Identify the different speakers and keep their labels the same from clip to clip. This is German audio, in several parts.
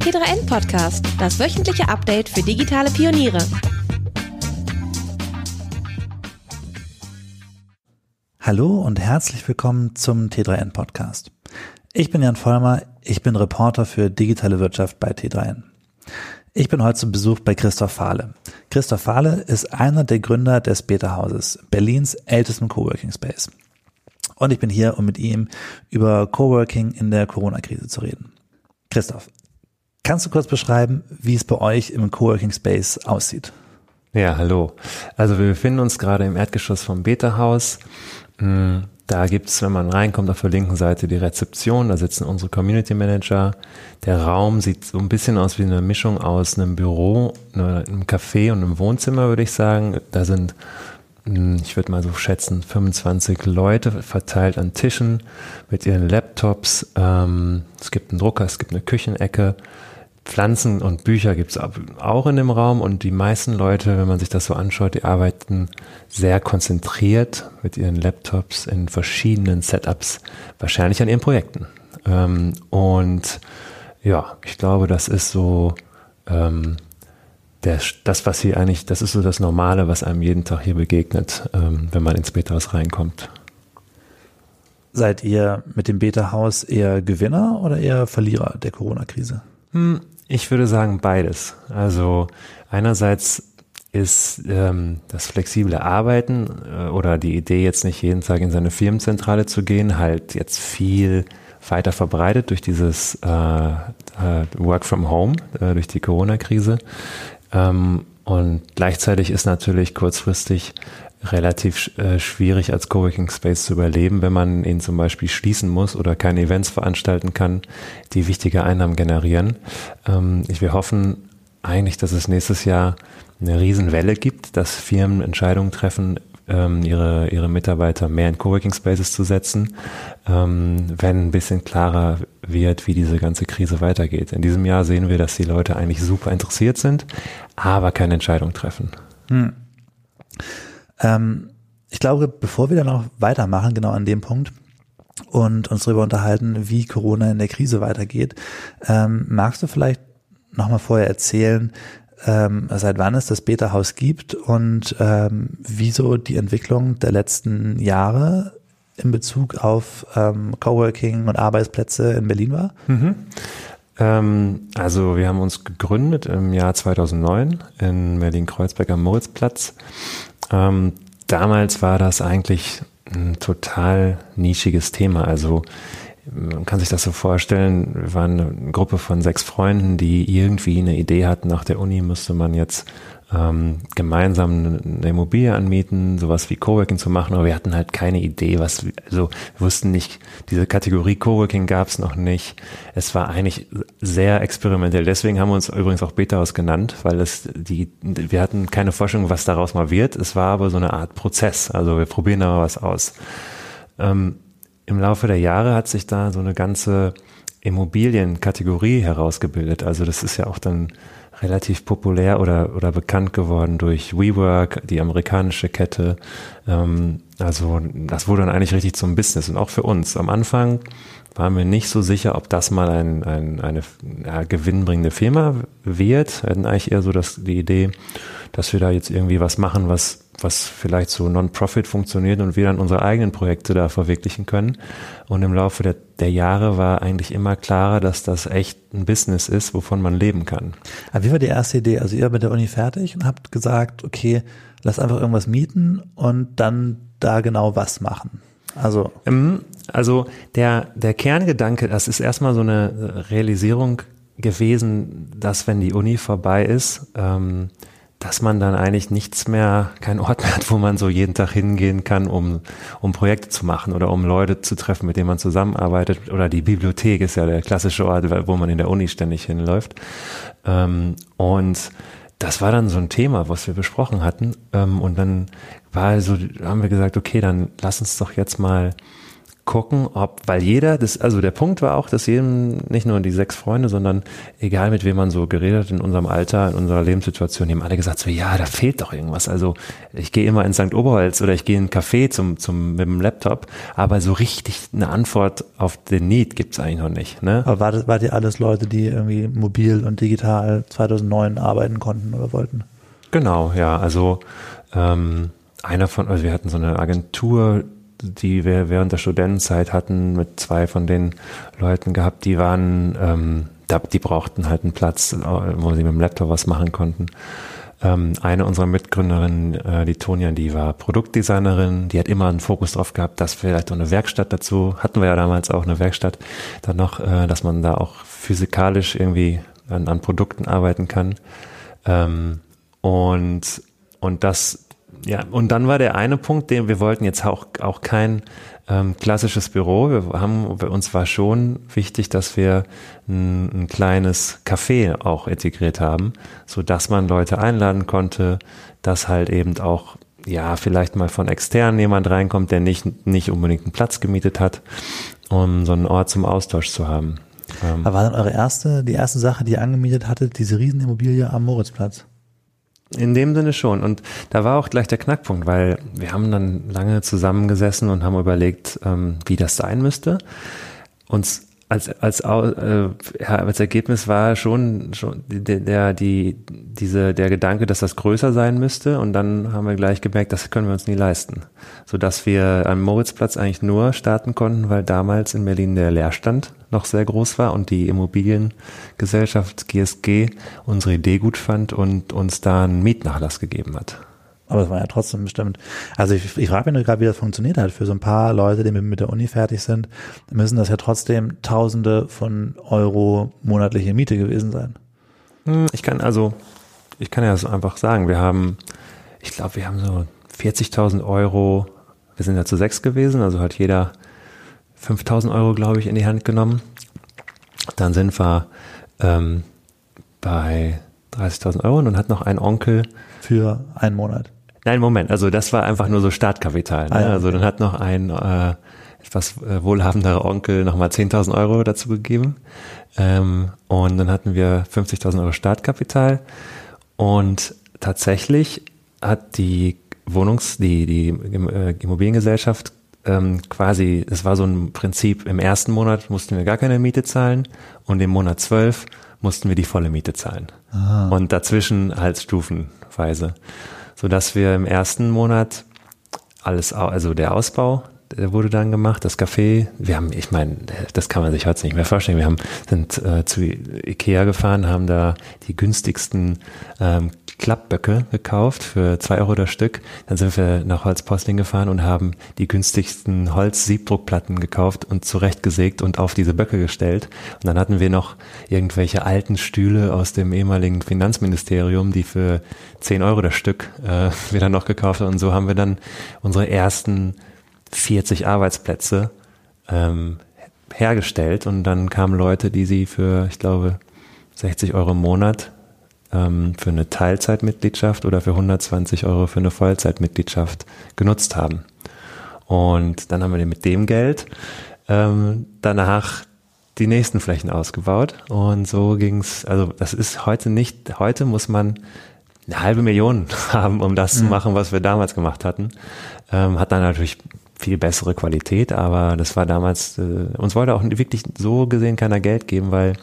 Speaker 1: T3N Podcast, das wöchentliche Update für digitale Pioniere.
Speaker 2: Hallo und herzlich willkommen zum T3N Podcast. Ich bin Jan Vollmer, ich bin Reporter für digitale Wirtschaft bei T3N. Ich bin heute zu Besuch bei Christoph Fahle. Christoph Fahle ist einer der Gründer des Beta-Hauses, Berlins ältesten Coworking Space. Und ich bin hier, um mit ihm über Coworking in der Corona-Krise zu reden. Christoph, kannst du kurz beschreiben, wie es bei euch im Coworking Space aussieht?
Speaker 3: Ja, hallo. Also wir befinden uns gerade im Erdgeschoss vom Beta-Haus. Hm, da gibt's, wenn man reinkommt, auf der linken Seite die Rezeption, da sitzen unsere Community Manager. Der Raum sieht so ein bisschen aus wie eine Mischung aus einem Büro, einem Café und einem Wohnzimmer, würde ich sagen. Da sind, hm, ich würde mal so schätzen, 25 Leute verteilt an Tischen mit ihren Laptops. Ähm, es gibt einen Drucker, es gibt eine Küchenecke. Pflanzen und Bücher gibt es auch in dem Raum und die meisten Leute, wenn man sich das so anschaut, die arbeiten sehr konzentriert mit ihren Laptops in verschiedenen Setups, wahrscheinlich an ihren Projekten. Ähm, und ja, ich glaube, das ist so ähm, der, das, was hier eigentlich, das ist so das Normale, was einem jeden Tag hier begegnet, ähm, wenn man ins Beta-Haus reinkommt.
Speaker 2: Seid ihr mit dem Beta-Haus eher Gewinner oder eher Verlierer der Corona-Krise?
Speaker 3: Hm, ich würde sagen beides. Also einerseits ist ähm, das flexible Arbeiten äh, oder die Idee, jetzt nicht jeden Tag in seine Firmenzentrale zu gehen, halt jetzt viel weiter verbreitet durch dieses äh, äh, Work from Home, äh, durch die Corona-Krise. Ähm, und gleichzeitig ist natürlich kurzfristig relativ äh, schwierig als Coworking Space zu überleben, wenn man ihn zum Beispiel schließen muss oder keine Events veranstalten kann, die wichtige Einnahmen generieren. Ähm, wir hoffen eigentlich, dass es nächstes Jahr eine Riesenwelle gibt, dass Firmen Entscheidungen treffen, ähm, ihre, ihre Mitarbeiter mehr in Coworking Spaces zu setzen, ähm, wenn ein bisschen klarer wird, wie diese ganze Krise weitergeht. In diesem Jahr sehen wir, dass die Leute eigentlich super interessiert sind, aber keine Entscheidung treffen. Hm.
Speaker 2: Ähm, ich glaube, bevor wir dann noch weitermachen, genau an dem Punkt, und uns darüber unterhalten, wie Corona in der Krise weitergeht, ähm, magst du vielleicht nochmal vorher erzählen, ähm, seit wann es das Beta-Haus gibt und ähm, wieso die Entwicklung der letzten Jahre in Bezug auf ähm, Coworking und Arbeitsplätze in Berlin war?
Speaker 3: Mhm. Ähm, also wir haben uns gegründet im Jahr 2009 in Berlin-Kreuzberg am Moritzplatz ähm, damals war das eigentlich ein total nischiges Thema. Also man kann sich das so vorstellen, wir waren eine Gruppe von sechs Freunden, die irgendwie eine Idee hatten, nach der Uni müsste man jetzt ähm, gemeinsam eine Immobilie anmieten, sowas wie Coworking zu machen, aber wir hatten halt keine Idee, was, also wir wussten nicht, diese Kategorie Coworking gab es noch nicht. Es war eigentlich sehr experimentell. Deswegen haben wir uns übrigens auch Beta-Haus genannt, weil es die, wir hatten keine Forschung, was daraus mal wird. Es war aber so eine Art Prozess. Also wir probieren da mal was aus. Ähm, Im Laufe der Jahre hat sich da so eine ganze Immobilienkategorie herausgebildet. Also das ist ja auch dann relativ populär oder, oder bekannt geworden durch WeWork, die amerikanische Kette. Ähm, also das wurde dann eigentlich richtig zum Business und auch für uns. Am Anfang waren wir nicht so sicher, ob das mal ein, ein, eine ja, gewinnbringende Firma wird. Wir hatten eigentlich eher so das, die Idee, dass wir da jetzt irgendwie was machen, was was vielleicht so Non-Profit funktioniert und wir dann unsere eigenen Projekte da verwirklichen können. Und im Laufe der, der Jahre war eigentlich immer klarer, dass das echt ein Business ist, wovon man leben kann.
Speaker 2: Aber wie war die erste Idee? Also ihr mit der Uni fertig und habt gesagt, okay, lass einfach irgendwas mieten und dann da genau was machen. Also,
Speaker 3: ähm, also der, der Kerngedanke, das ist erstmal so eine Realisierung gewesen, dass wenn die Uni vorbei ist, ähm, dass man dann eigentlich nichts mehr, keinen Ort mehr hat, wo man so jeden Tag hingehen kann, um, um Projekte zu machen oder um Leute zu treffen, mit denen man zusammenarbeitet. Oder die Bibliothek ist ja der klassische Ort, wo man in der Uni ständig hinläuft. Ähm, und das war dann so ein Thema, was wir besprochen hatten. Ähm, und dann war also, haben wir gesagt, okay, dann lass uns doch jetzt mal gucken, ob, weil jeder, das, also der Punkt war auch, dass jedem, nicht nur die sechs Freunde, sondern egal mit wem man so geredet hat in unserem Alter, in unserer Lebenssituation, die haben alle gesagt, so ja, da fehlt doch irgendwas. Also ich gehe immer in St. Oberholz oder ich gehe in ein Café zum, zum, mit dem Laptop, aber so richtig eine Antwort auf den Need gibt's eigentlich noch nicht. Ne?
Speaker 2: Aber war das, wart ihr alles Leute, die irgendwie mobil und digital 2009 arbeiten konnten oder wollten?
Speaker 3: Genau, ja, also ähm, einer von, also wir hatten so eine Agentur, die wir während der Studentenzeit hatten, mit zwei von den Leuten gehabt, die waren, ähm, die brauchten halt einen Platz, wo sie mit dem Laptop was machen konnten. Ähm, eine unserer Mitgründerinnen, äh, die Tonja, die war Produktdesignerin, die hat immer einen Fokus drauf gehabt, dass vielleicht auch eine Werkstatt dazu, hatten wir ja damals auch eine Werkstatt, dann noch, äh, dass man da auch physikalisch irgendwie an, an Produkten arbeiten kann. Ähm, und, und das ja, und dann war der eine Punkt, den wir wollten jetzt auch, auch kein ähm, klassisches Büro. Wir haben, bei uns war schon wichtig, dass wir ein, ein kleines Café auch integriert haben, so dass man Leute einladen konnte, dass halt eben auch ja, vielleicht mal von extern jemand reinkommt, der nicht, nicht unbedingt einen Platz gemietet hat, um so einen Ort zum Austausch zu haben.
Speaker 2: Ähm, Aber war dann eure erste, die erste Sache, die ihr angemietet hattet, diese Riesenimmobilie am Moritzplatz?
Speaker 3: In dem Sinne schon. Und da war auch gleich der Knackpunkt, weil wir haben dann lange zusammengesessen und haben überlegt, ähm, wie das sein müsste. Uns als, als, äh, als Ergebnis war schon, schon der, der, die, diese, der Gedanke, dass das größer sein müsste. Und dann haben wir gleich gemerkt, das können wir uns nie leisten. Sodass wir am Moritzplatz eigentlich nur starten konnten, weil damals in Berlin der Leerstand noch sehr groß war und die Immobiliengesellschaft GSG unsere Idee gut fand und uns da einen Mietnachlass gegeben hat.
Speaker 2: Aber es war ja trotzdem bestimmt. Also ich, ich frage mich nur gerade, wie das funktioniert hat. Für so ein paar Leute, die mit der Uni fertig sind, müssen das ja trotzdem Tausende von Euro monatliche Miete gewesen sein.
Speaker 3: Hm, ich kann also, ich kann ja so einfach sagen, wir haben, ich glaube, wir haben so 40.000 Euro, wir sind ja zu sechs gewesen, also hat jeder 5.000 Euro, glaube ich, in die Hand genommen. Dann sind wir ähm, bei 30.000 Euro und dann hat noch ein Onkel
Speaker 2: für einen Monat.
Speaker 3: Nein, Moment, also das war einfach nur so Startkapital. Ne? Ah, ja, also dann hat noch ein äh, etwas äh, wohlhabenderer Onkel nochmal 10.000 Euro dazu gegeben. Ähm, und dann hatten wir 50.000 Euro Startkapital. Und tatsächlich hat die Wohnungs-, die, die äh, Immobiliengesellschaft ähm, quasi, es war so ein Prinzip, im ersten Monat mussten wir gar keine Miete zahlen und im Monat zwölf mussten wir die volle Miete zahlen. Aha. Und dazwischen halt stufenweise so dass wir im ersten Monat alles, also der Ausbau, wurde dann gemacht, das Café. Wir haben, ich meine, das kann man sich heute nicht mehr vorstellen. Wir haben sind äh, zu Ikea gefahren, haben da die günstigsten ähm, Klappböcke gekauft für zwei Euro das Stück. Dann sind wir nach Holzposting gefahren und haben die günstigsten Holz-Siebdruckplatten gekauft und zurechtgesägt und auf diese Böcke gestellt. Und dann hatten wir noch irgendwelche alten Stühle aus dem ehemaligen Finanzministerium, die für zehn Euro das Stück äh, wir dann noch gekauft haben. Und so haben wir dann unsere ersten 40 Arbeitsplätze ähm, hergestellt. Und dann kamen Leute, die sie für, ich glaube, 60 Euro im Monat ähm, für eine Teilzeitmitgliedschaft oder für 120 Euro für eine Vollzeitmitgliedschaft genutzt haben. Und dann haben wir mit dem Geld ähm, danach die nächsten Flächen ausgebaut. Und so ging's. also das ist heute nicht, heute muss man eine halbe Million haben, um das mhm. zu machen, was wir damals gemacht hatten. Ähm, hat dann natürlich viel bessere Qualität, aber das war damals, äh, uns wollte auch wirklich so gesehen keiner Geld geben, weil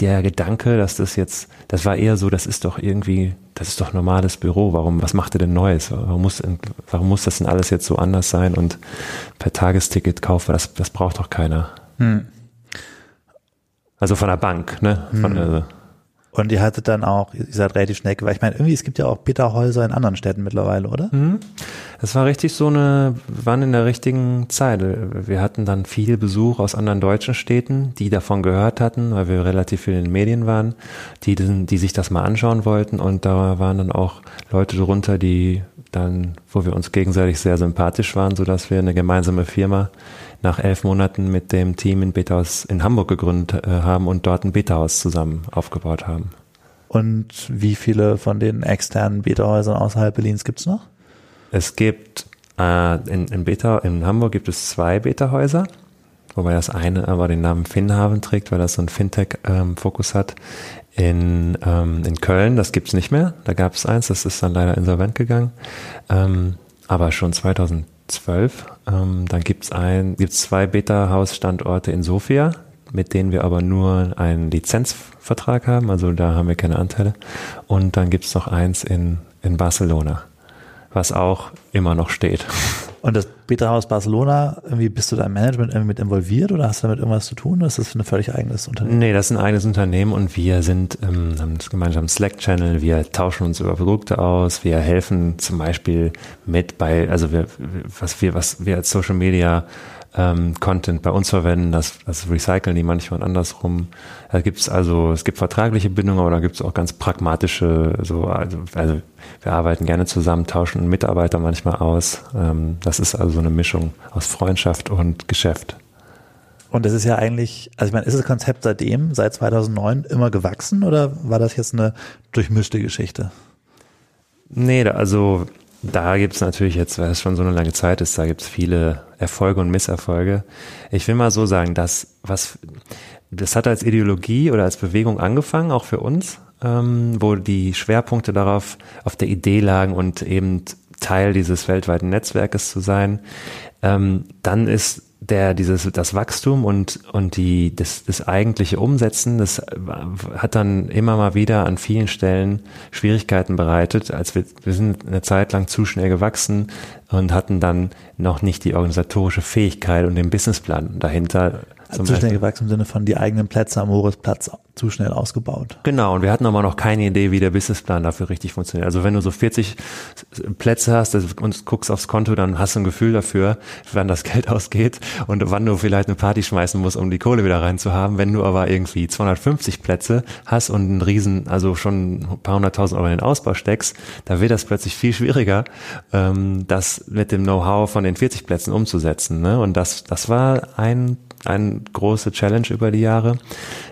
Speaker 3: der Gedanke, dass das jetzt, das war eher so, das ist doch irgendwie, das ist doch normales Büro. Warum, was macht ihr denn Neues? Warum muss, warum muss das denn alles jetzt so anders sein und per Tagesticket kaufen? Das, das braucht doch keiner. Hm. Also von der Bank, ne? Von,
Speaker 2: hm. also, und ihr hattet dann auch, ihr seid relativ schnell, weil ich meine, irgendwie, es gibt ja auch Bitterhäuser in anderen Städten mittlerweile, oder? Mhm.
Speaker 3: Es war richtig so eine, wir waren in der richtigen Zeit. Wir hatten dann viel Besuch aus anderen deutschen Städten, die davon gehört hatten, weil wir relativ viel in den Medien waren, die, die sich das mal anschauen wollten und da waren dann auch Leute drunter, die dann, wo wir uns gegenseitig sehr sympathisch waren, so dass wir eine gemeinsame Firma nach elf Monaten mit dem Team in Betahaus in Hamburg gegründet äh, haben und dort ein Betahaus zusammen aufgebaut haben.
Speaker 2: Und wie viele von den externen Beta-Häusern außerhalb Berlins gibt es noch?
Speaker 3: Es gibt Äh, in, in, Beta, in Hamburg gibt es zwei Beta-Häuser, wobei das eine aber den Namen Finnhaven trägt, weil das so ein Fintech-Fokus ähm, hat. In, ähm, in Köln, das gibt's nicht mehr. Da gab es eins, das ist dann leider insolvent gegangen. Ähm, aber schon 2012. Ähm, dann gibt's ein, gibt's zwei Beta-Haus-Standorte in Sofia, mit denen wir aber nur einen Lizenzvertrag haben. Also da haben wir keine Anteile. Und dann gibt's noch eins in, in Barcelona was auch immer noch steht.
Speaker 2: Und das Beta-Haus Barcelona, irgendwie bist du da im Management irgendwie mit involviert oder hast du damit irgendwas zu tun? Oder ist das ein völlig eigenes Unternehmen?
Speaker 3: Nee, das ist ein eigenes Unternehmen und wir sind, ähm, haben das gemeinsam Slack-Channel, wir tauschen uns über Produkte aus, wir helfen zum Beispiel mit bei, also wir, was wir, was wir als Social Media ähm, Content bei uns verwenden, das, das recyceln die manchmal andersrum. Da gibt es also, es gibt vertragliche Bindungen, aber da gibt es auch ganz pragmatische, so, also, also wir arbeiten gerne zusammen, tauschen Mitarbeiter manchmal aus. Ähm, das ist also so eine Mischung aus Freundschaft und Geschäft.
Speaker 2: Und das ist ja eigentlich, also ich meine, ist das Konzept seitdem, seit 2009 immer gewachsen oder war das jetzt eine durchmischte Geschichte?
Speaker 3: Nee, also da gibt es natürlich jetzt, weil es schon so eine lange Zeit ist, da gibt es viele Erfolge und Misserfolge. Ich will mal so sagen, dass was das hat als Ideologie oder als Bewegung angefangen, auch für uns, ähm, wo die Schwerpunkte darauf auf der Idee lagen und eben Teil dieses weltweiten Netzwerkes zu sein. Ähm, dann ist der dieses das Wachstum und und die das, das eigentliche Umsetzen, das hat dann immer mal wieder an vielen Stellen Schwierigkeiten bereitet. Als wir wir sind eine Zeit lang zu schnell gewachsen und hatten dann noch nicht die organisatorische Fähigkeit und den Businessplan dahinter
Speaker 2: zu schnell gewachsen im Sinne von die eigenen Plätze am Moritzplatz zu schnell ausgebaut.
Speaker 3: Genau, und wir hatten aber noch keine Idee, wie der Businessplan dafür richtig funktioniert. Also wenn du so 40 Plätze hast und guckst aufs Konto, dann hast du ein Gefühl dafür, wann das Geld ausgeht und wann du vielleicht eine Party schmeißen musst, um die Kohle wieder reinzuhaben. Wenn du aber irgendwie 250 Plätze hast und einen riesen, also schon ein paar hunderttausend Euro in den Ausbau steckst, da wird das plötzlich viel schwieriger, ähm, das mit dem Know-how von den 40 Plätzen umzusetzen. Ne? Und das, das war ein eine große Challenge über die Jahre.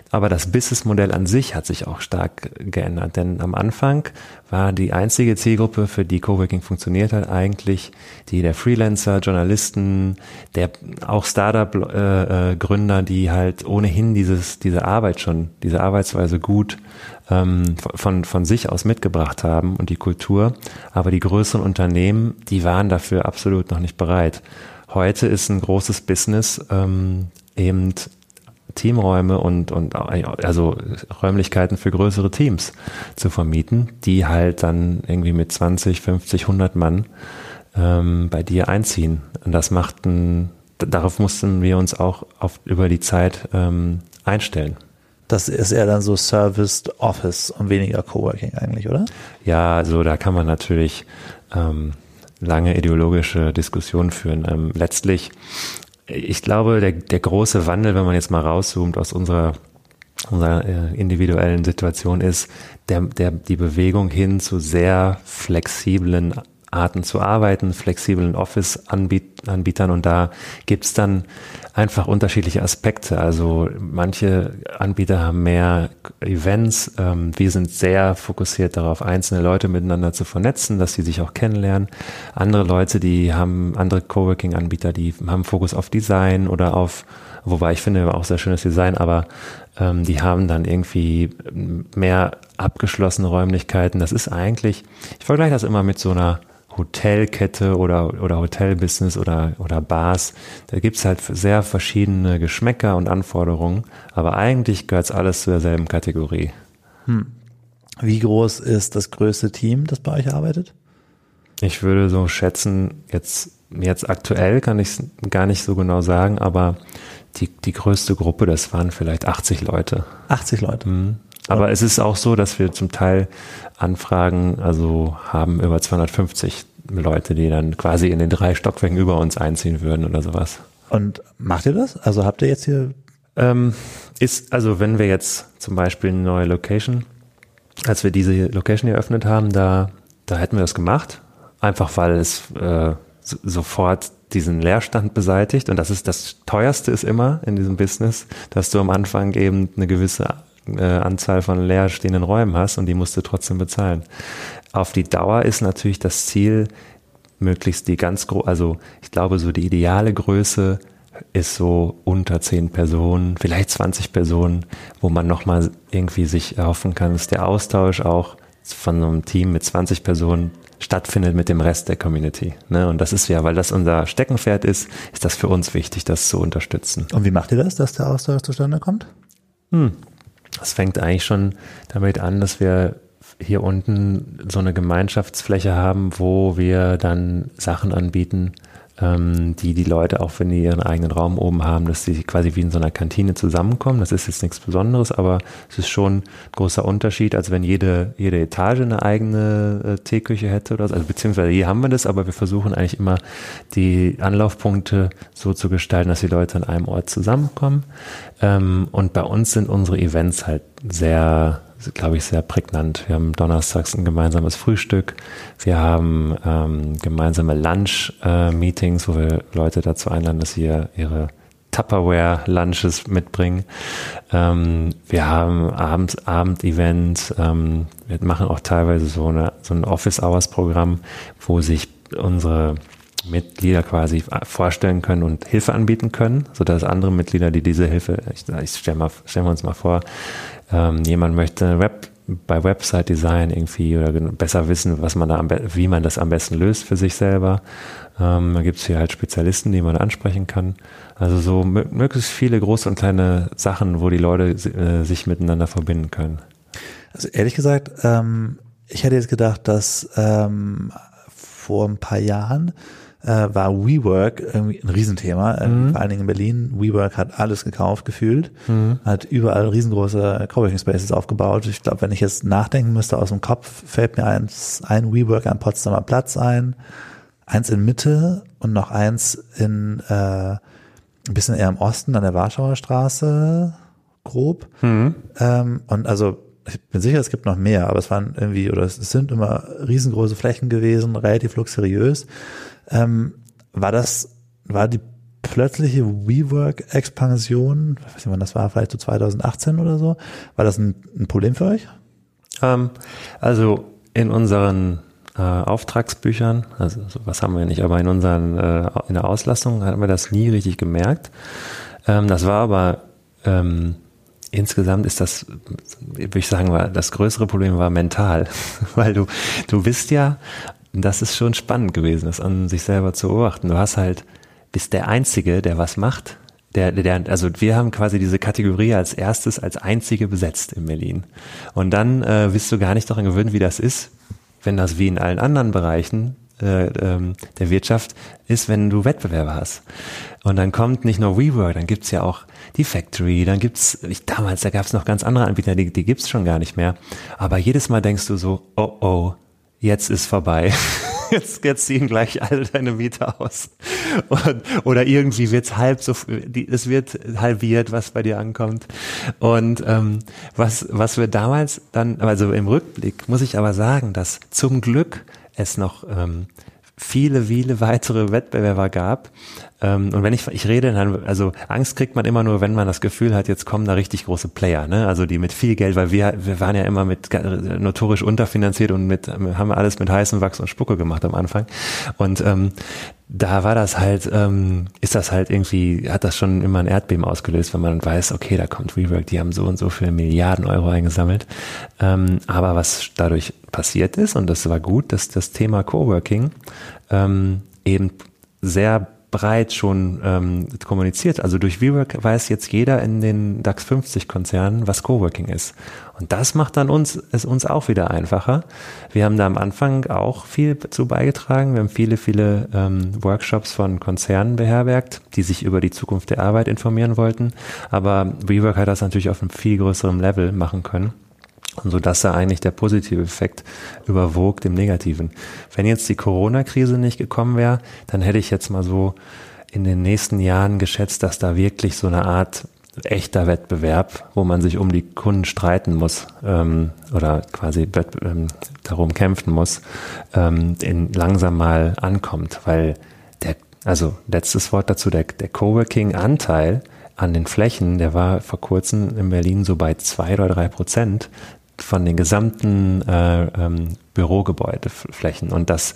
Speaker 3: Aber das Businessmodell an sich hat sich auch stark geändert, denn am Anfang war die einzige Zielgruppe, für die Coworking funktioniert hat, eigentlich die der Freelancer, Journalisten, der auch Startup-Gründer, äh, äh die halt ohnehin dieses, diese Arbeit schon, diese Arbeitsweise gut ähm, von, von sich aus mitgebracht haben und die Kultur. Aber die größeren Unternehmen, die waren dafür absolut noch nicht bereit. Heute ist ein großes Business ähm, eben Teamräume und, und also Räumlichkeiten für größere Teams zu vermieten, die halt dann irgendwie mit 20, 50, 100 Mann ähm, bei dir einziehen. Und das macht ein, darauf mussten wir uns auch auf, über die Zeit ähm, einstellen.
Speaker 2: Das ist eher dann so Serviced Office und weniger Coworking eigentlich, oder?
Speaker 3: Ja, also da kann man natürlich ähm, lange ideologische Diskussionen führen. Ähm, letztlich, ich glaube, der, der große Wandel, wenn man jetzt mal rauszoomt aus unserer unserer äh, individuellen Situation ist, der, der, die Bewegung hin zu sehr flexiblen Arten zu arbeiten, flexiblen Office-Anbietern und da gibt's dann einfach unterschiedliche Aspekte. Also manche Anbieter haben mehr Events. Ähm, wir sind sehr fokussiert darauf, einzelne Leute miteinander zu vernetzen, dass sie sich auch kennenlernen. Andere Leute, die haben andere Coworking-Anbieter, die haben Fokus auf Design oder auf, wobei ich finde auch sehr schönes Design, aber ähm, die haben dann irgendwie mehr abgeschlossene Räumlichkeiten. Das ist eigentlich, ich vergleiche das immer mit so einer Hotelkette oder, oder Hotelbusiness oder, oder Bars. Da gibt's halt sehr verschiedene Geschmäcker und Anforderungen, aber eigentlich gehört alles zu derselben Kategorie. Hm.
Speaker 2: Wie groß ist das größte Team, das bei euch arbeitet?
Speaker 3: Ich würde so schätzen, jetzt, jetzt aktuell kann ich es gar nicht so genau sagen, aber die, die größte Gruppe, das waren vielleicht 80 Leute.
Speaker 2: 80 Leute. Mhm.
Speaker 3: Aber es ist auch so, dass wir zum Teil Anfragen, also haben über 250 Leute, die dann quasi in den drei Stockwerken über uns einziehen würden oder sowas.
Speaker 2: Und macht ihr das? Also habt ihr jetzt hier?
Speaker 3: Ähm, ist, also wenn wir jetzt zum Beispiel eine neue Location, als wir diese Location eröffnet haben, da, da hätten wir das gemacht. Einfach weil es äh, sofort diesen Leerstand beseitigt. Und das ist das teuerste ist immer in diesem Business, dass du am Anfang eben eine gewisse äh, Anzahl von leerstehenden Räumen hast und die musst du trotzdem bezahlen. Auf die Dauer ist natürlich das Ziel, möglichst die ganz groß, also ich glaube, so die ideale Größe ist so unter zehn Personen, vielleicht 20 Personen, wo man nochmal irgendwie sich erhoffen kann, dass der Austausch auch von einem Team mit 20 Personen stattfindet mit dem Rest der Community. Ne? Und das ist ja, weil das unser Steckenpferd ist, ist das für uns wichtig, das zu unterstützen.
Speaker 2: Und wie macht ihr das, dass der Austausch zustande kommt?
Speaker 3: Hm. Das fängt eigentlich schon damit an, dass wir hier unten so eine Gemeinschaftsfläche haben, wo wir dann Sachen anbieten, die die Leute, auch wenn die ihren eigenen Raum oben haben, dass sie quasi wie in so einer Kantine zusammenkommen. Das ist jetzt nichts Besonderes, aber es ist schon ein großer Unterschied, als wenn jede, jede Etage eine eigene äh, Teeküche hätte oder so. Also beziehungsweise hier haben wir das, aber wir versuchen eigentlich immer die Anlaufpunkte so zu gestalten, dass die Leute an einem Ort zusammenkommen. Ähm, und bei uns sind unsere Events halt sehr glaube ich, sehr prägnant. Wir haben donnerstags ein gemeinsames Frühstück. Wir haben ähm, gemeinsame Lunch-Meetings, äh, wo wir Leute dazu einladen, dass sie ihre Tupperware-Lunches mitbringen. Ähm, wir haben Abend, Abend-Events. Ähm, wir machen auch teilweise so, eine, so ein Office-Hours-Programm, wo sich unsere Mitglieder quasi vorstellen können und Hilfe anbieten können, sodass andere Mitglieder, die diese Hilfe, ich, ich stelle wir uns mal vor, ähm, jemand möchte Web bei Website Design irgendwie oder besser wissen, was man da am wie man das am besten löst für sich selber. Ähm, da gibt es hier halt Spezialisten, die man ansprechen kann. Also so möglichst viele große und kleine Sachen, wo die Leute äh, sich miteinander verbinden können.
Speaker 2: Also ehrlich gesagt, ähm, ich hätte jetzt gedacht, dass ähm, vor ein paar Jahren äh, war WeWork irgendwie ein Riesenthema, äh, mhm. vor allen Dingen in Berlin. WeWork hat alles gekauft, gefühlt, mhm. hat überall riesengroße Coworking Spaces aufgebaut. Ich glaube, wenn ich jetzt nachdenken müsste aus dem Kopf, fällt mir eins, ein WeWork am Potsdamer Platz ein, eins in Mitte und noch eins in äh, ein bisschen eher im Osten an der Warschauer Straße, grob. Mhm. Ähm, und also ich bin sicher, es gibt noch mehr, aber es waren irgendwie, oder es sind immer riesengroße Flächen gewesen, relativ luxuriös. Ähm, war das, war die plötzliche WeWork-Expansion, ich weiß nicht, wann das war, vielleicht so 2018 oder so, war das ein, ein Problem für euch?
Speaker 3: Ähm, also in unseren äh, Auftragsbüchern, also was haben wir nicht, aber in unseren, äh, in der Auslastung hatten wir das nie richtig gemerkt. Ähm, das war aber ähm, insgesamt ist das, würde ich sagen, war das größere Problem war mental, weil du, du bist ja das ist schon spannend gewesen, das an sich selber zu beobachten. Du hast halt, bist der Einzige, der was macht. Der, der, also wir haben quasi diese Kategorie als erstes, als einzige besetzt in Berlin. Und dann äh, bist du gar nicht daran gewöhnt, wie das ist, wenn das wie in allen anderen Bereichen äh, ähm, der Wirtschaft ist, wenn du Wettbewerber hast. Und dann kommt nicht nur WeWork, dann gibt's ja auch die Factory, dann gibt's, ich, damals, da gab's noch ganz andere Anbieter, die, die gibt's schon gar nicht mehr. Aber jedes Mal denkst du so, oh oh, jetzt ist vorbei. Jetzt, jetzt ziehen gleich alle deine Miete aus. Und, oder irgendwie wird's halb so, die, es wird halbiert, was bei dir ankommt. Und ähm, was, was wir damals dann, also im Rückblick muss ich aber sagen, dass zum Glück es noch ähm, viele, viele weitere Wettbewerber gab. Ähm, und wenn ich, ich rede, dann, also Angst kriegt man immer nur, wenn man das Gefühl hat, jetzt kommen da richtig große Player, ne? Also die mit viel Geld, weil wir, wir waren ja immer mit notorisch unterfinanziert und mit, haben alles mit heißem Wachs und Spucke gemacht am Anfang. Und ähm, da war das halt, ähm, ist das halt irgendwie, hat das schon immer ein Erdbeben ausgelöst, wenn man weiß, okay, da kommt Rework, die haben so und so viele Milliarden Euro eingesammelt. Ähm, aber was dadurch passiert ist, und das war gut, dass das Thema Coworking ähm, eben sehr breit schon ähm, kommuniziert. Also durch WeWork weiß jetzt jeder in den DAX 50 Konzernen, was Coworking ist. Und das macht dann uns, es uns auch wieder einfacher. Wir haben da am Anfang auch viel zu beigetragen. Wir haben viele, viele ähm, Workshops von Konzernen beherbergt, die sich über die Zukunft der Arbeit informieren wollten. Aber WeWork hat das natürlich auf einem viel größeren Level machen können. Und so dass da eigentlich der positive Effekt überwog dem negativen. Wenn jetzt die Corona-Krise nicht gekommen wäre, dann hätte ich jetzt mal so in den nächsten Jahren geschätzt, dass da wirklich so eine Art echter Wettbewerb, wo man sich um die Kunden streiten muss ähm, oder quasi ähm, darum kämpfen muss, ähm, in langsam mal ankommt, weil der, also letztes Wort dazu, der, der Coworking-Anteil an den Flächen, der war vor kurzem in Berlin so bei zwei oder drei Prozent von den gesamten äh, ähm, Bürogebäudeflächen. Und das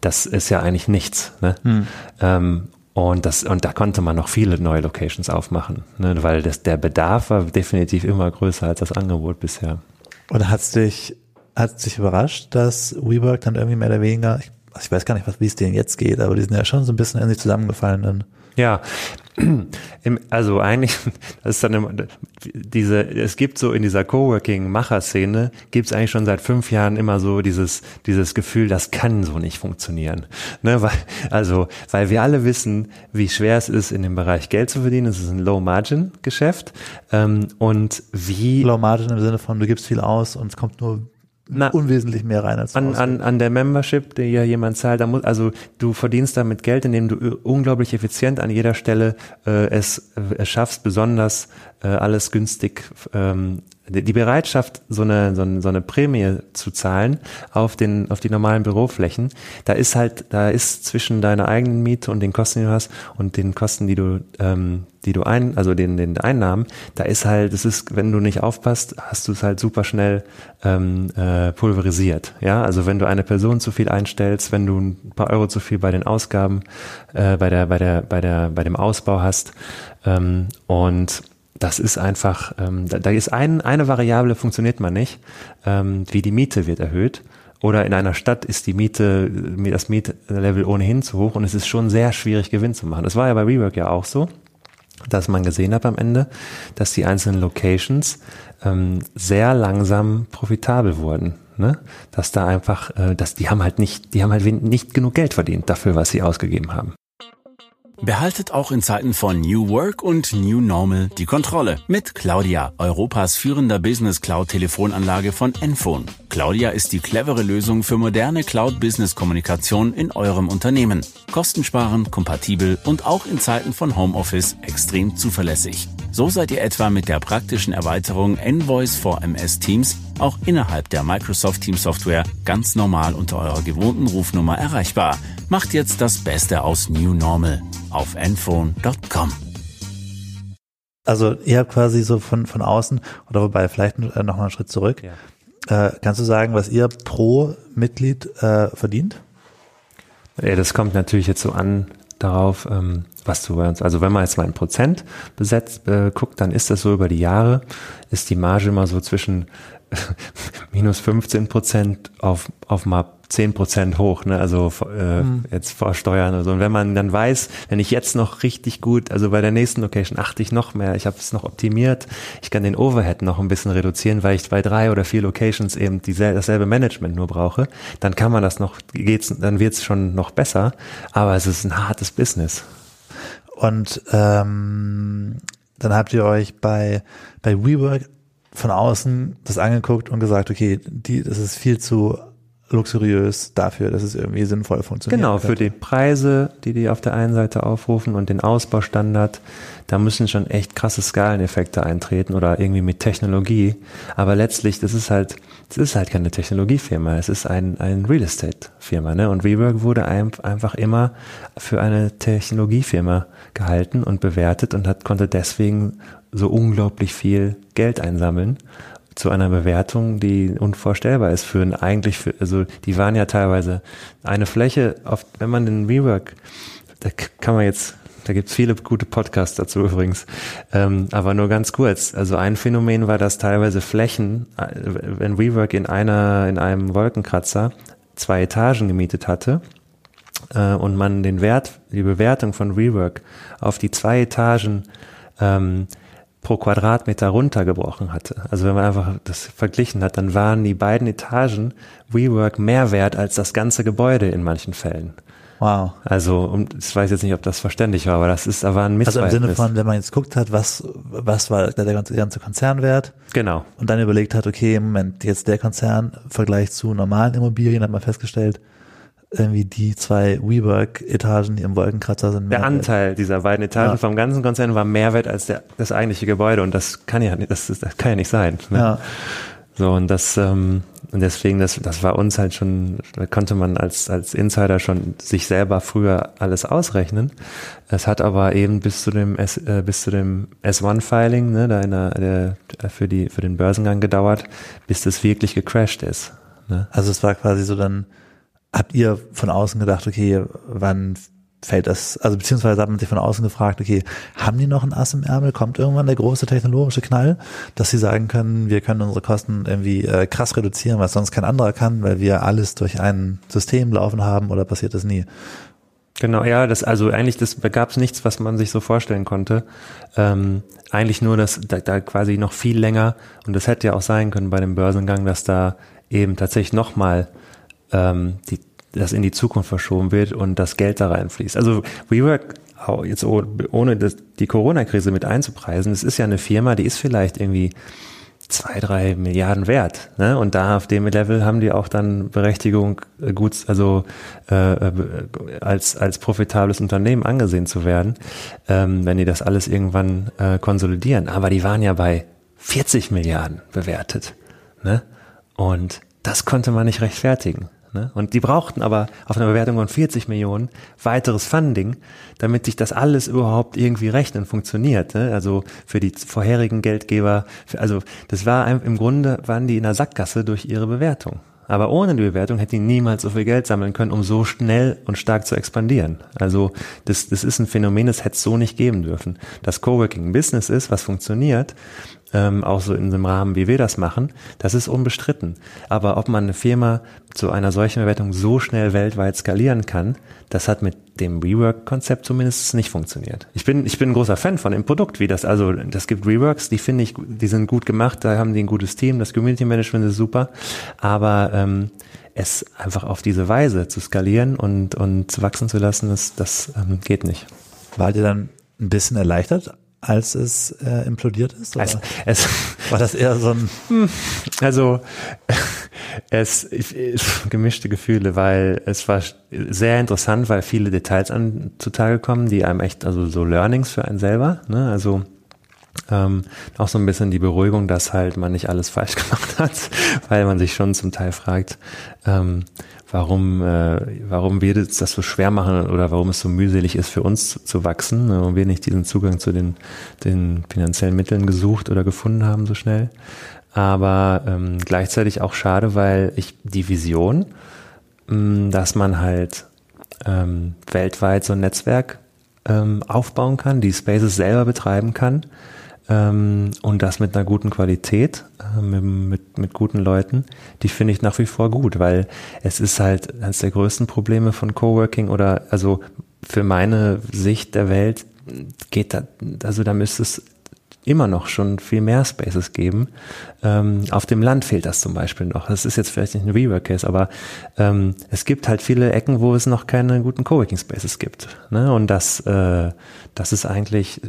Speaker 3: das ist ja eigentlich nichts. Ne? Hm. Ähm, und, das, und da konnte man noch viele neue Locations aufmachen, ne? weil das, der Bedarf war definitiv immer größer als das Angebot bisher.
Speaker 2: Und hat es dich, hat's dich überrascht, dass WeWork dann irgendwie mehr oder weniger, ich, ich weiß gar nicht, was, wie es denen jetzt geht, aber die sind ja schon so ein bisschen in sich zusammengefallen. Dann.
Speaker 3: Ja, also eigentlich, das ist dann immer, diese, es gibt so in dieser Coworking-Macher-Szene, gibt es eigentlich schon seit fünf Jahren immer so dieses, dieses Gefühl, das kann so nicht funktionieren. Ne, weil, also, weil wir alle wissen, wie schwer es ist, in dem Bereich Geld zu verdienen. Es ist ein Low-Margin-Geschäft. Ähm, und wie.
Speaker 2: Low-Margin im Sinne von, du gibst viel aus und es kommt nur na, unwesentlich mehr rein als
Speaker 3: an, an, an der Membership, die ja jemand zahlt, da muss, also du verdienst damit Geld, indem du unglaublich effizient an jeder Stelle äh, es, äh, es schaffst, besonders äh, alles günstig ähm, die Bereitschaft, so eine, so eine, so eine Prämie zu zahlen auf den, auf die normalen Büroflächen, da ist halt, da ist zwischen deiner eigenen Miete und den Kosten, die du hast und den Kosten, die du, ähm, die du ein, also den, den Einnahmen, da ist halt, es ist, wenn du nicht aufpasst, hast du es halt super schnell ähm, äh, pulverisiert. Ja, also wenn du eine Person zu viel einstellst, wenn du ein paar Euro zu viel bei den Ausgaben, äh, bei der, bei der, bei der, bei dem Ausbau hast ähm, und das ist einfach, ähm, da, da, ist ein, eine Variable, funktioniert man nicht, ähm, wie die Miete wird erhöht. Oder in einer Stadt ist die Miete, das Mietlevel ohnehin zu hoch und es ist schon sehr schwierig, Gewinn zu machen. Das war ja bei WeWork ja auch so, dass man gesehen hat am Ende, dass die einzelnen Locations ähm, sehr langsam profitabel wurden. Ne? Dass da einfach, äh, dass die haben halt nicht, die haben halt nicht genug Geld verdient dafür, was sie ausgegeben haben.
Speaker 4: Behaltet auch in Zeiten von New Work und New Normal die Kontrolle mit Claudia, Europas führender Business Cloud Telefonanlage von Enphone. Claudia ist die clevere Lösung für moderne Cloud Business Kommunikation in eurem Unternehmen. Kostensparend, kompatibel und auch in Zeiten von Homeoffice extrem zuverlässig. So seid ihr etwa mit der praktischen Erweiterung Envoice for MS Teams auch innerhalb der Microsoft Teams Software ganz normal unter eurer gewohnten Rufnummer erreichbar. Macht jetzt das Beste aus New Normal auf enphone.com.
Speaker 2: Also ihr habt quasi so von, von außen, oder wobei vielleicht äh, noch mal einen Schritt zurück. Ja. Äh, kannst du sagen, was ihr pro Mitglied äh, verdient?
Speaker 3: Ja, das kommt natürlich jetzt so an darauf, ähm, was du bei uns, also wenn man jetzt mal ein Prozent besetzt, äh, guckt, dann ist das so über die Jahre, ist die Marge immer so zwischen minus 15 Prozent auf, auf mal 10 Prozent hoch, ne? also äh, mhm. jetzt vor Steuern oder so. Und wenn man dann weiß, wenn ich jetzt noch richtig gut, also bei der nächsten Location achte ich noch mehr, ich habe es noch optimiert, ich kann den Overhead noch ein bisschen reduzieren, weil ich bei drei oder vier Locations eben dieselbe, dasselbe Management nur brauche, dann kann man das noch, geht's, dann wird's schon noch besser, aber es ist ein hartes Business.
Speaker 2: Und ähm, dann habt ihr euch bei, bei WeWork von außen das angeguckt und gesagt, okay, die, das ist viel zu luxuriös dafür, dass es irgendwie sinnvoll funktioniert.
Speaker 3: Genau, für die Preise, die die auf der einen Seite aufrufen und den Ausbaustandard, da müssen schon echt krasse Skaleneffekte eintreten oder irgendwie mit Technologie. Aber letztlich, das ist halt, es ist halt keine Technologiefirma, es ist ein, ein Real Estate Firma, ne? Und WeWork wurde einfach immer für eine Technologiefirma gehalten und bewertet und hat, konnte deswegen so unglaublich viel Geld einsammeln zu einer Bewertung, die unvorstellbar ist für ein eigentlich für, also die waren ja teilweise eine Fläche, auf, wenn man den Rework, da kann man jetzt, da gibt's viele gute Podcasts dazu übrigens, ähm, aber nur ganz kurz. Also ein Phänomen war, dass teilweise Flächen, äh, wenn Rework in einer, in einem Wolkenkratzer zwei Etagen gemietet hatte, äh, und man den Wert, die Bewertung von Rework auf die zwei Etagen ähm, pro Quadratmeter runtergebrochen hatte. Also wenn man einfach das verglichen hat, dann waren die beiden Etagen WeWork mehr wert als das ganze Gebäude in manchen Fällen.
Speaker 2: Wow.
Speaker 3: Also, ich weiß jetzt nicht, ob das verständlich war, aber das ist, aber ein Missverhältnis.
Speaker 2: Also im Sinne von, wenn man jetzt guckt hat, was, was war der ganze, ganze Konzernwert?
Speaker 3: Genau.
Speaker 2: Und dann überlegt hat, okay, Moment, jetzt der Konzern im Vergleich zu normalen Immobilien hat man festgestellt, irgendwie die zwei WeWork-Etagen, die im Wolkenkratzer sind.
Speaker 3: Der Anteil dieser beiden Etagen ja. vom ganzen Konzern war mehr wert als der, das eigentliche Gebäude und das kann ja nicht, das, das kann ja nicht sein. Ne? Ja. So und das ähm, und deswegen das das war uns halt schon da konnte man als als Insider schon sich selber früher alles ausrechnen. Es hat aber eben bis zu dem S, äh, bis zu dem S1 Filing, ne, da in der, der für die für den Börsengang gedauert, bis das wirklich gecrashed ist. Ne?
Speaker 2: Also es war quasi so dann habt ihr von außen gedacht, okay, wann fällt das, also beziehungsweise hat man sich von außen gefragt, okay, haben die noch ein Ass im Ärmel? Kommt irgendwann der große technologische Knall, dass sie sagen können, wir können unsere Kosten irgendwie äh, krass reduzieren, was sonst kein anderer kann, weil wir alles durch ein System laufen haben oder passiert das nie?
Speaker 3: Genau, ja, das also eigentlich das da gab es nichts, was man sich so vorstellen konnte. Ähm, eigentlich nur, dass da, da quasi noch viel länger und das hätte ja auch sein können bei dem Börsengang, dass da eben tatsächlich nochmal ähm, die das in die Zukunft verschoben wird und das Geld da reinfließt. Also WeWork, jetzt ohne das, die Corona-Krise mit einzupreisen, es ist ja eine Firma, die ist vielleicht irgendwie zwei, drei Milliarden wert. Ne? Und da auf dem Level haben die auch dann Berechtigung, äh, gut, also äh, äh, als, als profitables Unternehmen angesehen zu werden, ähm, wenn die das alles irgendwann äh, konsolidieren. Aber die waren ja bei 40 Milliarden bewertet. Ne? Und das konnte man nicht rechtfertigen. Ne? Und die brauchten aber auf einer Bewertung von 40 Millionen weiteres Funding, damit sich das alles überhaupt irgendwie rechnen funktioniert. Ne? Also für die vorherigen Geldgeber, für, also das war im Grunde waren die in der Sackgasse durch ihre Bewertung. Aber ohne die Bewertung hätte die niemals so viel Geld sammeln können, um so schnell und stark zu expandieren. Also das, das ist ein Phänomen, das hätte es so nicht geben dürfen. Das Coworking ein Business ist, was funktioniert, ähm, auch so in dem Rahmen, wie wir das machen, das ist unbestritten. Aber ob man eine Firma zu einer solchen Bewertung so schnell weltweit skalieren kann, das hat mit dem Rework-Konzept zumindest nicht funktioniert. Ich bin, ich bin ein großer Fan von dem Produkt, wie das, also das gibt Reworks, die finde ich, die sind gut gemacht, da haben die ein gutes Team, das Community Management ist super, aber ähm, es einfach auf diese Weise zu skalieren und, und wachsen zu lassen, das, das ähm, geht nicht.
Speaker 2: Wart ihr dann ein bisschen erleichtert, als es äh, implodiert ist? Oder? Es, es, war das eher so ein...
Speaker 3: Also es gemischte Gefühle, weil es war sehr interessant, weil viele Details an zutage kommen, die einem echt, also so Learnings für einen selber, ne? Also ähm, auch so ein bisschen die Beruhigung, dass halt man nicht alles falsch gemacht hat, weil man sich schon zum Teil fragt, ähm, warum, äh, warum wir das so schwer machen oder warum es so mühselig ist für uns zu, zu wachsen, ne? warum wir nicht diesen Zugang zu den, den finanziellen Mitteln gesucht oder gefunden haben so schnell. Aber ähm, gleichzeitig auch schade, weil ich die Vision, mh, mm, dass man halt ähm, weltweit so ein Netzwerk ähm, aufbauen kann, die Spaces selber betreiben kann, ähm, und das mit einer guten Qualität, äh, mit, mit, mit guten Leuten, die finde ich nach wie vor gut, weil es ist halt eines der größten Probleme von Coworking oder also für meine Sicht der Welt geht da, also da müsste es immer noch schon viel mehr Spaces geben. Ähm, auf dem Land fehlt das zum Beispiel noch. Das ist jetzt vielleicht nicht ein Rework-Case, aber ähm, es gibt halt viele Ecken, wo es noch keine guten Coworking Spaces gibt. Ne? Und das, äh, das ist eigentlich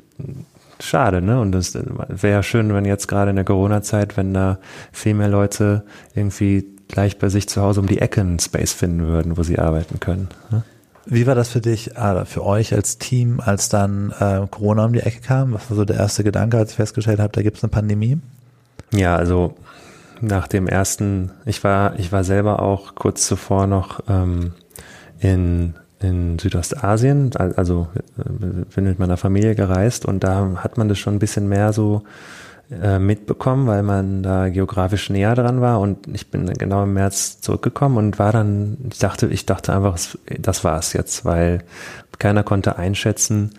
Speaker 3: schade, ne? Und es wäre ja schön, wenn jetzt gerade in der Corona-Zeit, wenn da viel mehr Leute irgendwie gleich bei sich zu Hause um die Ecke einen Space finden würden, wo sie arbeiten können. Ne?
Speaker 2: Wie war das für dich, äh, für euch als Team, als dann äh, Corona um die Ecke kam? Was war so der erste Gedanke, als ich festgestellt habe, da gibt es eine Pandemie?
Speaker 3: Ja, also nach dem ersten, ich war, ich war selber auch kurz zuvor noch ähm, in in Südostasien, also äh, bin mit meiner Familie gereist und da hat man das schon ein bisschen mehr so äh, mitbekommen, weil man da geografisch näher dran war und ich bin genau im März zurückgekommen und war dann, ich dachte, ich dachte einfach, das war's jetzt, weil keiner konnte einschätzen,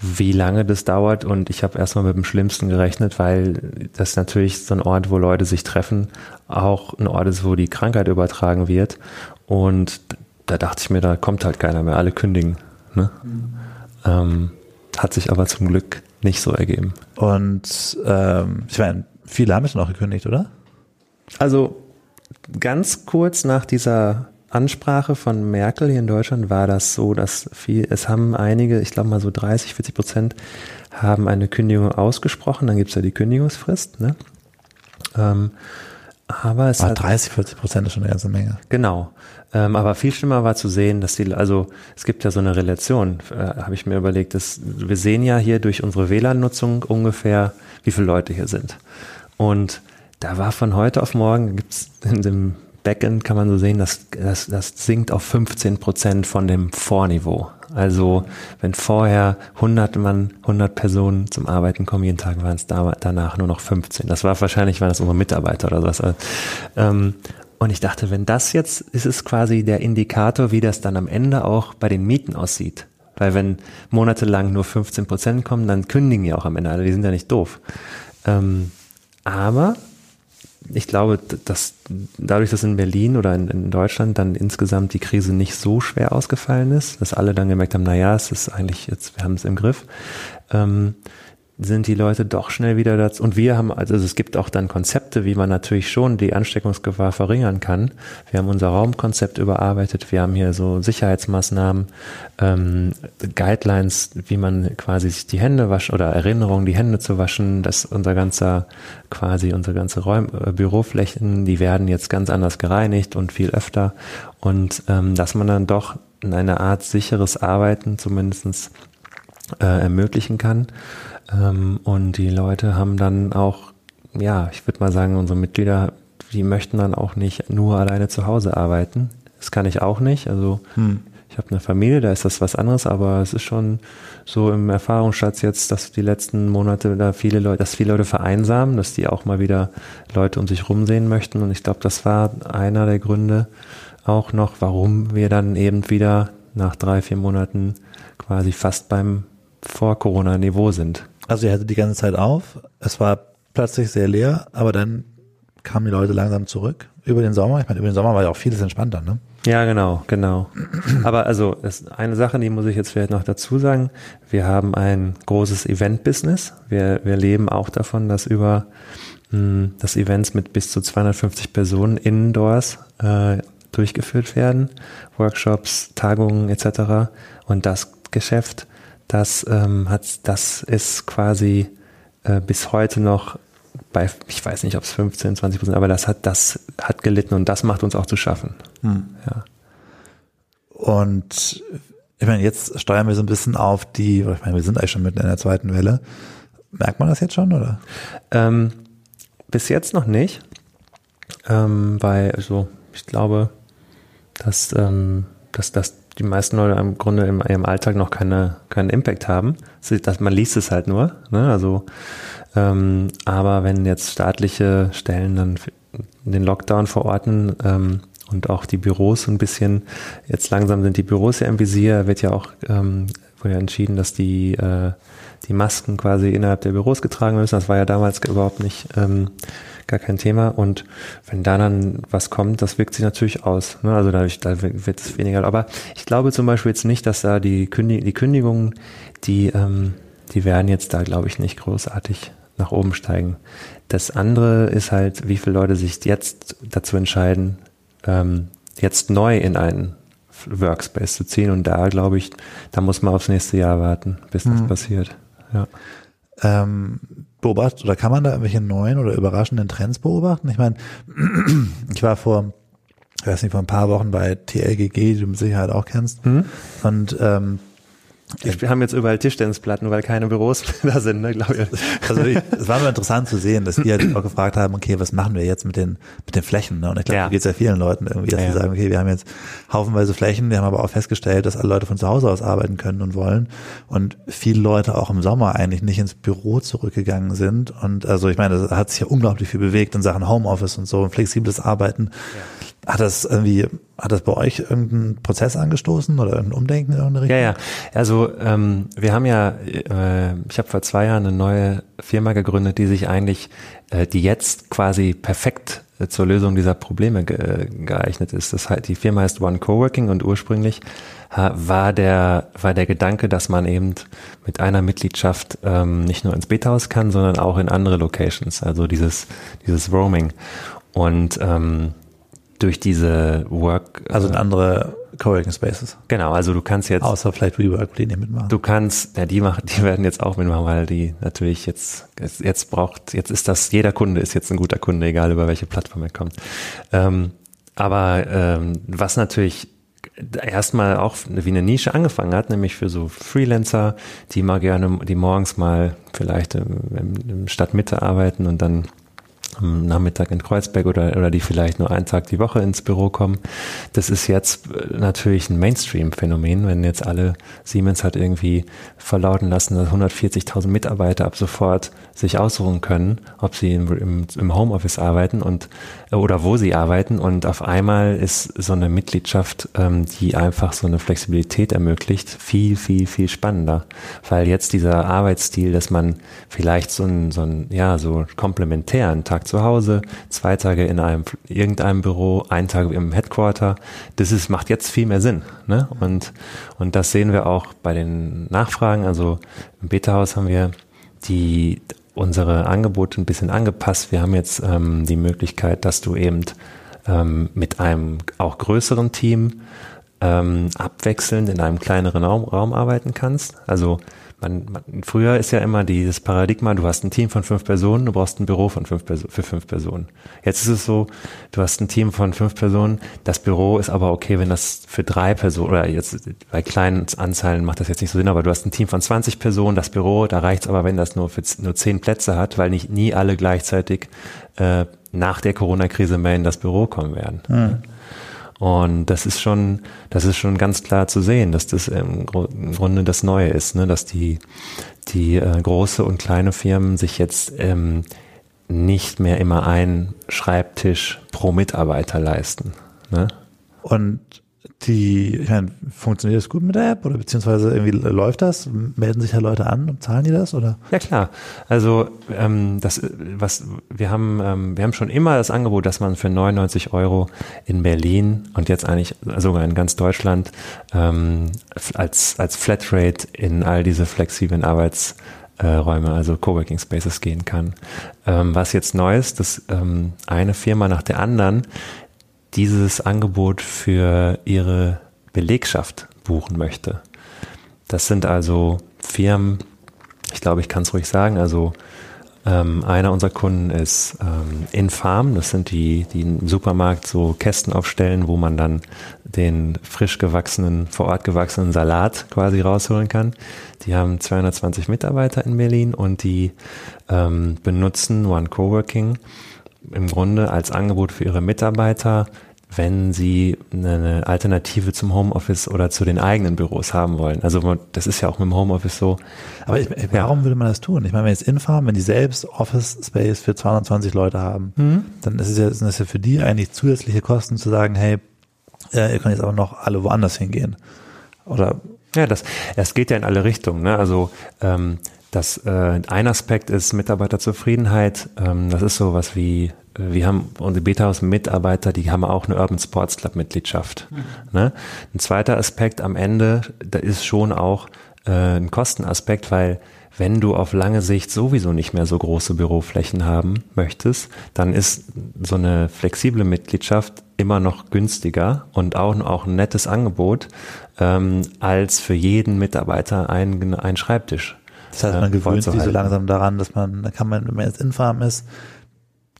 Speaker 3: wie lange das dauert und ich habe erstmal mit dem Schlimmsten gerechnet, weil das natürlich so ein Ort, wo Leute sich treffen, auch ein Ort ist, wo die Krankheit übertragen wird und da dachte ich mir, da kommt halt keiner mehr, alle kündigen. Ne? Mhm. Ähm, hat sich aber zum Glück nicht so ergeben.
Speaker 2: Und ähm, ich meine, viele haben es noch gekündigt, oder?
Speaker 3: Also ganz kurz nach dieser Ansprache von Merkel hier in Deutschland war das so, dass viel, es haben einige, ich glaube mal so 30, 40 Prozent, haben eine Kündigung ausgesprochen. Dann gibt es ja die Kündigungsfrist. Ne? Ähm, aber es
Speaker 2: aber hat 30, 40 Prozent ist schon eine ganze Menge.
Speaker 3: Genau. Ähm, aber viel schlimmer war zu sehen, dass die, also es gibt ja so eine Relation, äh, habe ich mir überlegt, dass wir sehen ja hier durch unsere WLAN-Nutzung ungefähr, wie viele Leute hier sind. Und da war von heute auf morgen, gibt's in dem Backend kann man so sehen, dass das, das sinkt auf 15 Prozent von dem Vorniveau. Also wenn vorher 100 Mann, 100 Personen zum Arbeiten kommen jeden Tag, waren es da, danach nur noch 15. Das war wahrscheinlich, waren das unsere Mitarbeiter oder sowas. Ähm, Und ich dachte, wenn das jetzt ist es quasi der Indikator, wie das dann am Ende auch bei den Mieten aussieht. Weil wenn monatelang nur 15 Prozent kommen, dann kündigen ja auch am Ende alle, die sind ja nicht doof. Ähm, aber ich glaube, dass dadurch, dass in Berlin oder in, in, Deutschland dann insgesamt die Krise nicht so schwer ausgefallen ist, dass alle dann gemerkt haben, na ja, es ist eigentlich jetzt, wir haben es im Griff, ähm, sind die Leute doch schnell wieder dazu. Und wir haben, also es gibt auch dann Konzepte, wie man natürlich schon die Ansteckungsgefahr verringern kann. Wir haben unser Raumkonzept überarbeitet, wir haben hier so Sicherheitsmaßnahmen, ähm, Guidelines, wie man quasi sich die Hände waschen oder Erinnerungen, die Hände zu waschen, dass unser ganzer, quasi unsere ganze Räum, äh, Büroflächen, die werden jetzt ganz anders gereinigt und viel öfter. Und ähm, dass man dann doch in eine Art sicheres Arbeiten zumindestens äh, ermöglichen kann. Ähm, und die Leute haben dann auch, ja, ich würde mal sagen, unsere Mitglieder, die möchten dann auch nicht nur alleine zu Hause arbeiten. Das kann ich auch nicht. Also hm. ich habe eine Familie, da ist das was anderes, aber es ist schon so im Erfahrungsschatz jetzt, dass die letzten Monate da viele Leute, dass viele Leute vereinsamen, dass die auch mal wieder Leute um sich rumsehen möchten. Und ich glaube, das war einer der Gründe auch noch, warum wir dann eben wieder nach drei, vier Monaten quasi fast beim Vor-Corona-Niveau sind.
Speaker 2: Also ihr hattet die ganze Zeit auf, es war plötzlich sehr leer, aber dann kamen die Leute langsam zurück über den Sommer. Ich meine, über den Sommer war ja auch vieles entspannter, ne?
Speaker 3: Ja, genau, genau. Aber also eine Sache, die muss ich jetzt vielleicht noch dazu sagen. Wir haben ein großes Event-Business. Wir, wir leben auch davon, dass über hm, das Events mit bis zu 250 Personen indoors äh, durchgeführt werden, Workshops, Tagungen etc. Und das Geschäft das ähm, hat, das ist quasi äh, bis heute noch bei, ich weiß nicht, ob es 15, 20 Prozent, aber das hat, das hat gelitten und das macht uns auch zu schaffen. Hm. Ja.
Speaker 2: Und ich meine, jetzt steuern wir so ein bisschen auf die, ich meine, wir sind eigentlich schon mitten in der zweiten Welle. Merkt man das jetzt schon, oder?
Speaker 3: Ähm, bis jetzt noch nicht. Ähm, weil, also, ich glaube, dass, ähm, dass, dass die meisten Leute im Grunde in ihrem Alltag noch keine, keinen Impact haben. Das, man liest es halt nur. Ne? Also, ähm, aber wenn jetzt staatliche Stellen dann den Lockdown verorten ähm, und auch die Büros ein bisschen, jetzt langsam sind die Büros ja im Visier, wird ja auch ähm, wurde ja entschieden, dass die, äh, die Masken quasi innerhalb der Büros getragen müssen. Das war ja damals überhaupt nicht ähm, gar kein Thema. Und wenn da dann was kommt, das wirkt sich natürlich aus. Ne? Also dadurch, da wird es weniger. Aber ich glaube zum Beispiel jetzt nicht, dass da die, Kündig die Kündigungen, die, ähm, die werden jetzt da, glaube ich, nicht großartig nach oben steigen. Das andere ist halt, wie viele Leute sich jetzt dazu entscheiden, ähm, jetzt neu in einen Workspace zu ziehen. Und da glaube ich, da muss man aufs nächste Jahr warten, bis das mhm. passiert. Ja.
Speaker 2: Ähm, beobachtet oder kann man da irgendwelche neuen oder überraschenden Trends beobachten? Ich meine, ich war vor, ich weiß nicht, vor ein paar Wochen bei TLGG, die du mit Sicherheit auch kennst. Mhm. Und ähm,
Speaker 3: wir haben jetzt überall Tischtennisplatten, weil keine Büros da sind, ne, glaube ich.
Speaker 2: Also es war nur interessant zu sehen, dass wir halt auch gefragt haben, okay, was machen wir jetzt mit den mit den Flächen? Ne? Und ich glaube, ja. da geht es ja vielen Leuten irgendwie, dass ja, sie sagen, okay, wir haben jetzt haufenweise Flächen, wir haben aber auch festgestellt, dass alle Leute von zu Hause aus arbeiten können und wollen. Und viele Leute auch im Sommer eigentlich nicht ins Büro zurückgegangen sind. Und also ich meine, da hat sich ja unglaublich viel bewegt in Sachen Homeoffice und so und flexibles Arbeiten. Ja. Hat das irgendwie, hat das bei euch irgendeinen Prozess angestoßen oder ein Umdenken in irgendeine
Speaker 3: Richtung? Ja, ja. Also ähm, wir haben ja, äh, ich habe vor zwei Jahren eine neue Firma gegründet, die sich eigentlich, äh, die jetzt quasi perfekt äh, zur Lösung dieser Probleme ge geeignet ist. Das heißt, die Firma heißt One Coworking und ursprünglich war der, war der Gedanke, dass man eben mit einer Mitgliedschaft ähm, nicht nur ins Beta-Haus kann, sondern auch in andere Locations, also dieses, dieses Roaming. Und ähm, durch diese Work.
Speaker 2: Also in andere Coworking Spaces.
Speaker 3: Genau, also du kannst jetzt.
Speaker 2: Außer vielleicht Rework, die nicht mitmachen.
Speaker 3: Du kannst, ja, die machen, die werden jetzt auch mitmachen, weil die natürlich jetzt, jetzt braucht, jetzt ist das, jeder Kunde ist jetzt ein guter Kunde, egal über welche Plattform er kommt. Ähm, aber ähm, was natürlich erstmal auch wie eine Nische angefangen hat, nämlich für so Freelancer, die mal gerne, die morgens mal vielleicht im, im Stadtmitte arbeiten und dann am Nachmittag in Kreuzberg oder, oder die vielleicht nur einen Tag die Woche ins Büro kommen. Das ist jetzt äh, natürlich ein Mainstream-Phänomen, wenn jetzt alle Siemens hat irgendwie verlauten lassen, dass 140.000 Mitarbeiter ab sofort sich aussuchen können, ob sie im, im, im Homeoffice arbeiten und oder wo sie arbeiten. Und auf einmal ist so eine Mitgliedschaft, ähm, die einfach so eine Flexibilität ermöglicht, viel, viel, viel spannender. Weil jetzt dieser Arbeitsstil, dass man vielleicht so ein, so ein ja, so komplementär einen Tag zu Hause, zwei Tage in einem irgendeinem Büro, ein Tag im Headquarter, das ist, macht jetzt viel mehr Sinn. Ne? Und, und das sehen wir auch bei den Nachfragen. Also im Beta-Haus haben wir die unsere Angebote ein bisschen angepasst. Wir haben jetzt ähm, die Möglichkeit, dass du eben ähm, mit einem auch größeren Team ähm, abwechselnd in einem kleineren Raum, Raum arbeiten kannst. Also man, man, früher ist ja immer dieses Paradigma, du hast ein Team von fünf Personen, du brauchst ein Büro von fünf Perso für fünf Personen. Jetzt ist es so, du hast ein Team von fünf Personen, das Büro ist aber okay, wenn das für drei Personen, oder jetzt bei kleinen Anzahlen macht das jetzt nicht so Sinn, aber du hast ein Team von 20 Personen, das Büro, da reicht's aber, wenn das nur für nur zehn Plätze hat, weil nicht nie alle gleichzeitig äh, nach der Corona-Krise mehr in das Büro kommen werden. Mhm. Und das ist schon, das ist schon ganz klar zu sehen, dass das im, Grunde das Neue ist, ne? dass die, die äh, große und kleine Firmen sich jetzt ähm, nicht mehr immer einen Schreibtisch pro Mitarbeiter leisten. Ne?
Speaker 2: Und die, ich meine, funktioniert das gut mit der App oder beziehungsweise irgendwie läuft das? Melden sich ja Leute an und zahlen die das oder?
Speaker 3: Ja klar. Also ähm, das, was wir haben, ähm, wir haben schon immer das Angebot, dass man für 99 Euro in Berlin und jetzt eigentlich sogar in ganz Deutschland ähm, als als Flatrate in all diese flexiblen Arbeits Räume, also Coworking Spaces gehen kann. Ähm, was jetzt neu ist, dass ähm, eine Firma nach der anderen dieses Angebot für ihre Belegschaft buchen möchte. Das sind also Firmen, ich glaube, ich kann es ruhig sagen, also ähm, einer unserer Kunden ist ähm, Infarm, das sind die, die im Supermarkt so Kästen aufstellen, wo man dann den frisch gewachsenen, vor Ort gewachsenen Salat quasi rausholen kann. Die haben 220 Mitarbeiter in Berlin und die ähm, benutzen One Coworking im Grunde als Angebot für ihre Mitarbeiter, wenn sie eine Alternative zum Homeoffice oder zu den eigenen Büros haben wollen. Also das ist ja auch mit dem Homeoffice so.
Speaker 2: Aber ich, warum ja. würde man das tun? Ich meine, wenn jetzt Infarm, wenn die selbst Office Space für 220 Leute haben, mhm. dann ist es ja, sind das ja für die eigentlich zusätzliche Kosten zu sagen, hey, äh, ihr könnt jetzt aber noch alle woanders hingehen. Oder
Speaker 3: ja, das, das geht ja in alle Richtungen. Ne? Also ähm, das äh, ein Aspekt ist Mitarbeiterzufriedenheit. Ähm, das ist so was wie äh, wir haben unsere Beta-Haus-Mitarbeiter, die haben auch eine Urban Sports Club-Mitgliedschaft. Mhm. Ne? Ein zweiter Aspekt am Ende, da ist schon auch äh, ein Kostenaspekt, weil wenn du auf lange Sicht sowieso nicht mehr so große Büroflächen haben möchtest, dann ist so eine flexible Mitgliedschaft immer noch günstiger und auch, auch ein nettes Angebot ähm, als für jeden Mitarbeiter ein, ein Schreibtisch.
Speaker 2: Das heißt, man gewöhnt sich so langsam daran, dass man, da kann man, wenn man jetzt Infarm ist,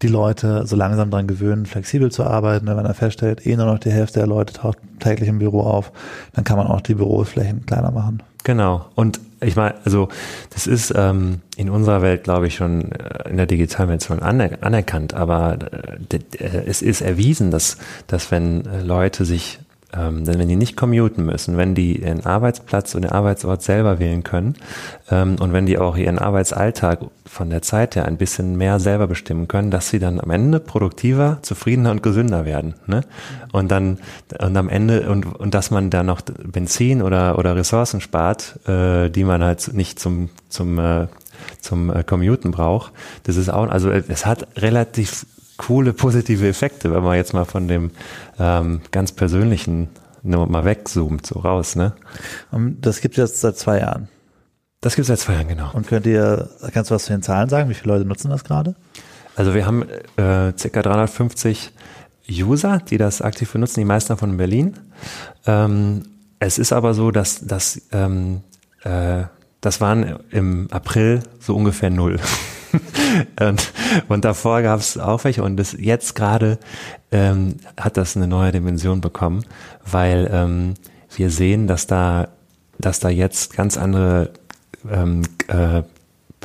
Speaker 2: die Leute so langsam daran gewöhnen, flexibel zu arbeiten. Wenn man feststellt, eh nur noch die Hälfte der Leute taucht täglich im Büro auf, dann kann man auch die Büroflächen kleiner machen.
Speaker 3: Genau. Und ich meine, also das ist ähm, in unserer Welt, glaube ich, schon äh, in der digitalen Welt schon aner anerkannt, aber äh, es ist erwiesen, dass, dass wenn äh, Leute sich ähm, denn wenn die nicht commuten müssen, wenn die ihren Arbeitsplatz und den Arbeitsort selber wählen können ähm, und wenn die auch ihren Arbeitsalltag von der Zeit her ein bisschen mehr selber bestimmen können, dass sie dann am Ende produktiver, zufriedener und gesünder werden. Ne? Und dann und am Ende und, und dass man dann noch Benzin oder oder Ressourcen spart, äh, die man halt nicht zum zum äh, zum äh, Commuten braucht. Das ist auch, also es hat relativ coole positive Effekte, wenn man jetzt mal von dem ähm, ganz persönlichen nur mal wegzoomt, so raus, ne?
Speaker 2: Das gibt es jetzt seit zwei Jahren.
Speaker 3: Das gibt es seit zwei Jahren, genau.
Speaker 2: Und könnt ihr, kannst du was zu den Zahlen sagen? Wie viele Leute nutzen das gerade?
Speaker 3: Also wir haben äh, ca. 350 User, die das aktiv benutzen, die meisten davon in Berlin. Ähm, es ist aber so, dass, dass ähm, äh, das waren im April so ungefähr null. Und, und davor gab es auch welche und das jetzt gerade ähm, hat das eine neue Dimension bekommen, weil ähm, wir sehen, dass da, dass da jetzt ganz andere ähm, äh,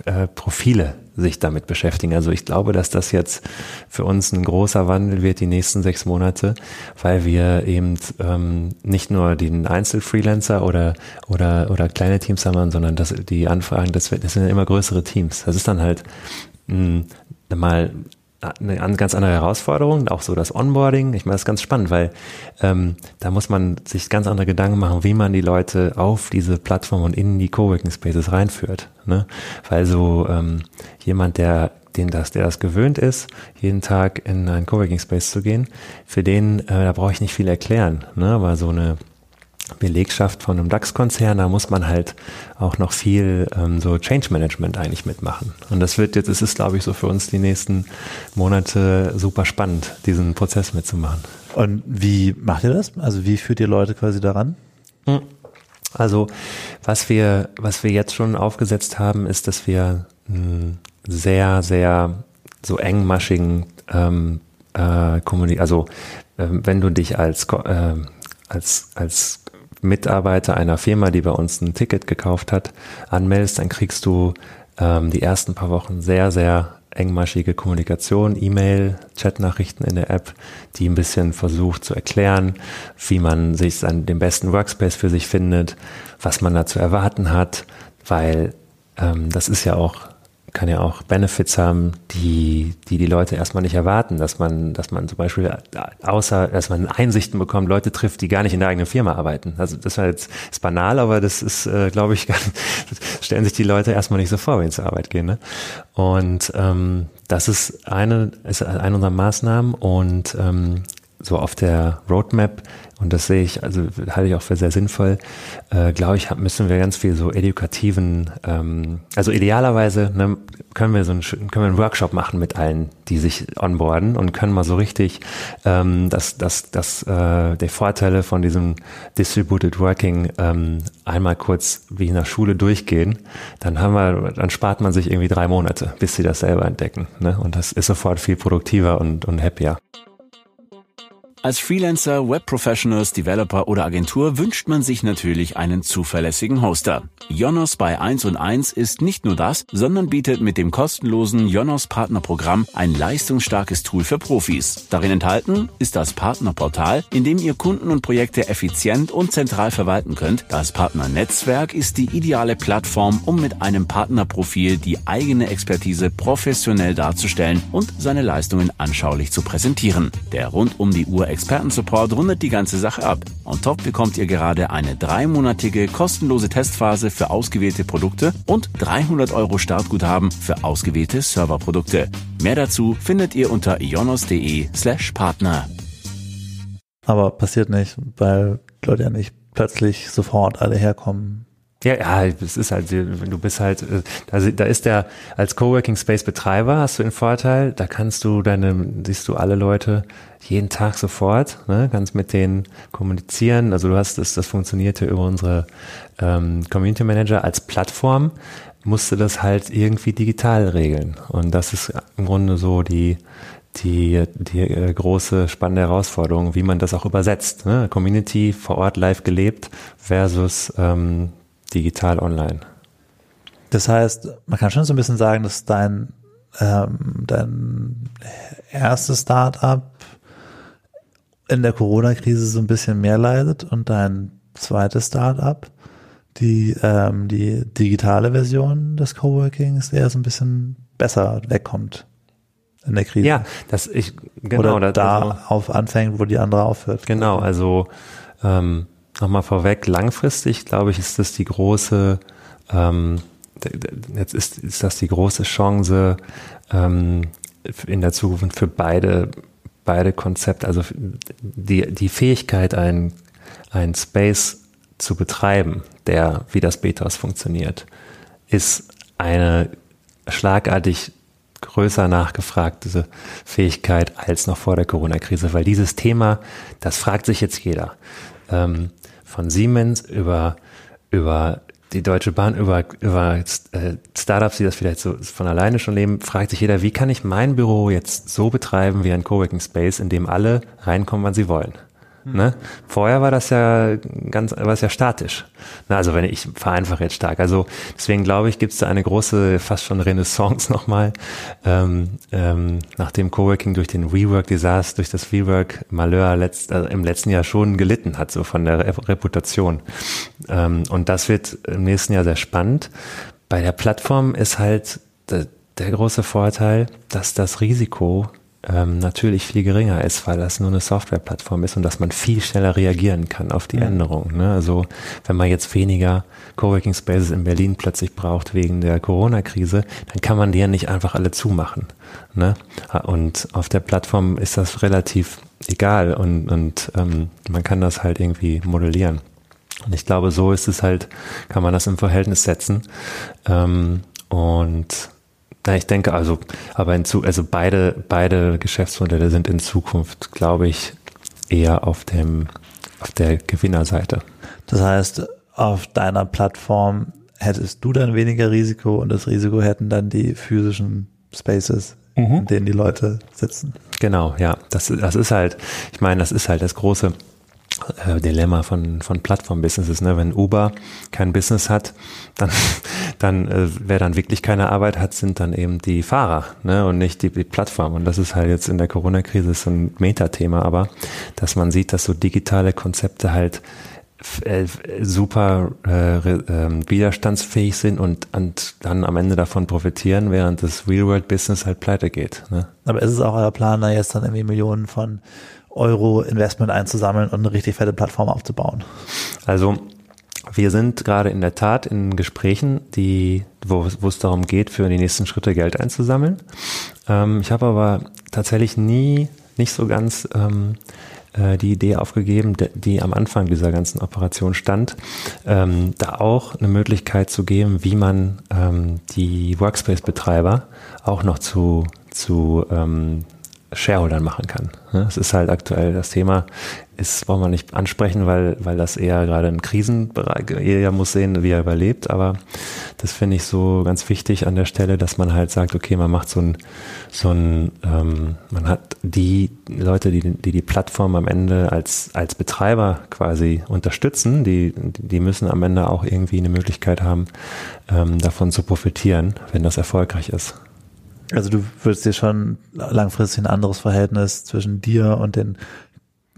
Speaker 3: äh, Profile sich damit beschäftigen. Also ich glaube, dass das jetzt für uns ein großer Wandel wird die nächsten sechs Monate, weil wir eben ähm, nicht nur den Einzelfreelancer oder oder oder kleine Teams haben, sondern dass die Anfragen, das, das sind immer größere Teams. Das ist dann halt mh, mal eine ganz andere Herausforderung, auch so das Onboarding. Ich meine, das ist ganz spannend, weil ähm, da muss man sich ganz andere Gedanken machen, wie man die Leute auf diese Plattform und in die Coworking Spaces reinführt. Ne? Weil so ähm, jemand, der den das, der das gewöhnt ist, jeden Tag in einen Coworking Space zu gehen, für den, äh, da brauche ich nicht viel erklären. Ne? Aber so eine Belegschaft von einem DAX-Konzern, da muss man halt auch noch viel ähm, so Change Management eigentlich mitmachen. Und das wird jetzt, es ist, glaube ich, so für uns die nächsten Monate super spannend, diesen Prozess mitzumachen.
Speaker 2: Und wie macht ihr das? Also wie führt ihr Leute quasi daran?
Speaker 3: Also was wir, was wir jetzt schon aufgesetzt haben, ist, dass wir einen sehr, sehr so engmaschigen ähm, äh, Kommunik also äh, wenn du dich als äh, als, als Mitarbeiter einer Firma, die bei uns ein Ticket gekauft hat, anmeldest, dann kriegst du ähm, die ersten paar Wochen sehr, sehr engmaschige Kommunikation, E-Mail, Chatnachrichten in der App, die ein bisschen versucht zu erklären, wie man sich an dem besten Workspace für sich findet, was man da zu erwarten hat, weil ähm, das ist ja auch kann ja auch Benefits haben, die, die die Leute erstmal nicht erwarten, dass man, dass man zum Beispiel außer, dass man Einsichten bekommt, Leute trifft, die gar nicht in der eigenen Firma arbeiten. Also das war jetzt ist banal, aber das ist, äh, glaube ich, nicht, stellen sich die Leute erstmal nicht so vor, wenn sie zur Arbeit gehen. Ne? Und ähm, das ist eine, ist eine unserer Maßnahmen und ähm, so auf der Roadmap und das sehe ich, also halte ich auch für sehr sinnvoll, äh, glaube ich, müssen wir ganz viel so edukativen, ähm, also idealerweise ne, können wir so einen, können wir einen Workshop machen mit allen, die sich onboarden und können mal so richtig ähm, das, das, das, äh, die Vorteile von diesem Distributed Working ähm, einmal kurz wie in der Schule durchgehen, dann haben wir, dann spart man sich irgendwie drei Monate, bis sie das selber entdecken. Ne? Und das ist sofort viel produktiver und, und happier.
Speaker 4: Als Freelancer, Webprofessionals, Developer oder Agentur wünscht man sich natürlich einen zuverlässigen Hoster. Jonos bei 1 und 1 ist nicht nur das, sondern bietet mit dem kostenlosen Jonos Partnerprogramm ein leistungsstarkes Tool für Profis. Darin enthalten ist das Partnerportal, in dem ihr Kunden und Projekte effizient und zentral verwalten könnt. Das Partnernetzwerk ist die ideale Plattform, um mit einem Partnerprofil die eigene Expertise professionell darzustellen und seine Leistungen anschaulich zu präsentieren. Der rund um die Uhr Expertensupport rundet die ganze Sache ab. On top bekommt ihr gerade eine dreimonatige kostenlose Testphase für ausgewählte Produkte und 300 Euro Startguthaben für ausgewählte Serverprodukte. Mehr dazu findet ihr unter ionos.de slash Partner.
Speaker 2: Aber passiert nicht, weil Leute ja nicht plötzlich sofort alle herkommen
Speaker 3: ja, ja, es ist halt, du bist halt, äh, da, ist der, als Coworking Space Betreiber hast du den Vorteil, da kannst du deine, siehst du alle Leute jeden Tag sofort, ne, kannst mit denen kommunizieren. Also du hast das, das funktionierte über unsere ähm, Community Manager als Plattform, musste das halt irgendwie digital regeln. Und das ist im Grunde so die, die, die äh, große spannende Herausforderung, wie man das auch übersetzt. Ne? Community vor Ort live gelebt versus ähm, digital online.
Speaker 2: Das heißt, man kann schon so ein bisschen sagen, dass dein, ähm, dein erstes Startup in der Corona-Krise so ein bisschen mehr leidet und dein zweites Startup, die, ähm, die digitale Version des Coworkings eher so ein bisschen besser wegkommt in der Krise.
Speaker 3: Ja, das ich genau
Speaker 2: Oder da also, auf anfängt, wo die andere aufhört.
Speaker 3: Genau, also ähm, nochmal vorweg, langfristig, glaube ich, ist das die große, ähm, jetzt ist, ist das die große Chance ähm, in der Zukunft für beide, beide Konzepte, also die, die Fähigkeit, ein, ein Space zu betreiben, der wie das Betas funktioniert, ist eine schlagartig größer nachgefragte Fähigkeit als noch vor der Corona-Krise, weil dieses Thema, das fragt sich jetzt jeder. Ähm, von Siemens über, über die Deutsche Bahn, über, über äh, Startups, die das vielleicht so von alleine schon leben, fragt sich jeder, wie kann ich mein Büro jetzt so betreiben wie ein Coworking Space, in dem alle reinkommen, wann sie wollen? Ne? Vorher war das ja ganz, war es ja statisch. Na, also wenn ich vereinfache jetzt stark. Also deswegen glaube ich, gibt es da eine große, fast schon Renaissance nochmal, ähm, ähm, nachdem Coworking durch den Rework-Desaster, durch das Rework-Malheur letzt, äh, im letzten Jahr schon gelitten hat, so von der Reputation. Ähm, und das wird im nächsten Jahr sehr spannend. Bei der Plattform ist halt der, der große Vorteil, dass das Risiko ähm, natürlich viel geringer ist, weil das nur eine Softwareplattform ist und dass man viel schneller reagieren kann auf die ja. Änderungen. Ne? Also wenn man jetzt weniger Coworking Spaces in Berlin plötzlich braucht wegen der Corona-Krise, dann kann man die ja nicht einfach alle zumachen. Ne? Und auf der Plattform ist das relativ egal und, und ähm, man kann das halt irgendwie modellieren. Und ich glaube, so ist es halt, kann man das im Verhältnis setzen. Ähm, und na, ich denke also, aber in zu, also beide, beide Geschäftsmodelle sind in Zukunft, glaube ich, eher auf dem, auf der Gewinnerseite.
Speaker 2: Das heißt, auf deiner Plattform hättest du dann weniger Risiko und das Risiko hätten dann die physischen Spaces, mhm. in denen die Leute sitzen.
Speaker 3: Genau, ja. Das, das ist halt, ich meine, das ist halt das große, äh, Dilemma von, von Plattform-Businesses. Ne? Wenn Uber kein Business hat, dann, dann äh, wer dann wirklich keine Arbeit hat, sind dann eben die Fahrer ne? und nicht die, die Plattform. Und das ist halt jetzt in der Corona-Krise so ein Metathema, aber dass man sieht, dass so digitale Konzepte halt äh, super äh, äh, widerstandsfähig sind und, und dann am Ende davon profitieren, während das Real-World-Business halt pleite geht. Ne?
Speaker 2: Aber ist es auch euer Plan, da jetzt dann irgendwie Millionen von Euro Investment einzusammeln und eine richtig fette Plattform aufzubauen?
Speaker 3: Also wir sind gerade in der Tat in Gesprächen, die, wo, wo es darum geht, für die nächsten Schritte Geld einzusammeln. Ähm, ich habe aber tatsächlich nie, nicht so ganz ähm, äh, die Idee aufgegeben, die, die am Anfang dieser ganzen Operation stand, ähm, da auch eine Möglichkeit zu geben, wie man ähm, die Workspace-Betreiber auch noch zu, zu ähm, Shareholdern machen kann. Es ist halt aktuell das Thema, ist, wollen wir nicht ansprechen, weil, weil das eher gerade ein Krisenbereich, jeder muss sehen, wie er überlebt, aber das finde ich so ganz wichtig an der Stelle, dass man halt sagt, okay, man macht so ein, so ein, ähm, man hat die Leute, die, die die Plattform am Ende als, als Betreiber quasi unterstützen, die, die müssen am Ende auch irgendwie eine Möglichkeit haben, ähm, davon zu profitieren, wenn das erfolgreich ist.
Speaker 2: Also du würdest dir schon langfristig ein anderes Verhältnis zwischen dir und den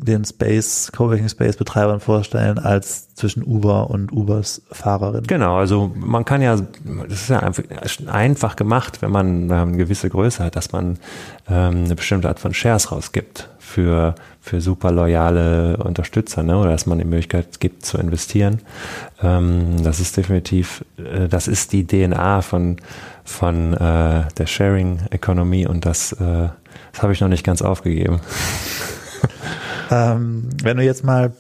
Speaker 2: den Space, Coworking Space Betreibern vorstellen als zwischen Uber und Ubers Fahrerin.
Speaker 3: Genau, also man kann ja, das ist ja einfach, einfach gemacht, wenn man eine gewisse Größe hat, dass man ähm, eine bestimmte Art von Shares rausgibt für, für super loyale Unterstützer, ne? oder dass man die Möglichkeit gibt zu investieren. Ähm, das ist definitiv, äh, das ist die DNA von, von äh, der Sharing-Economy und das, äh, das habe ich noch nicht ganz aufgegeben.
Speaker 2: ähm, wenn du jetzt mal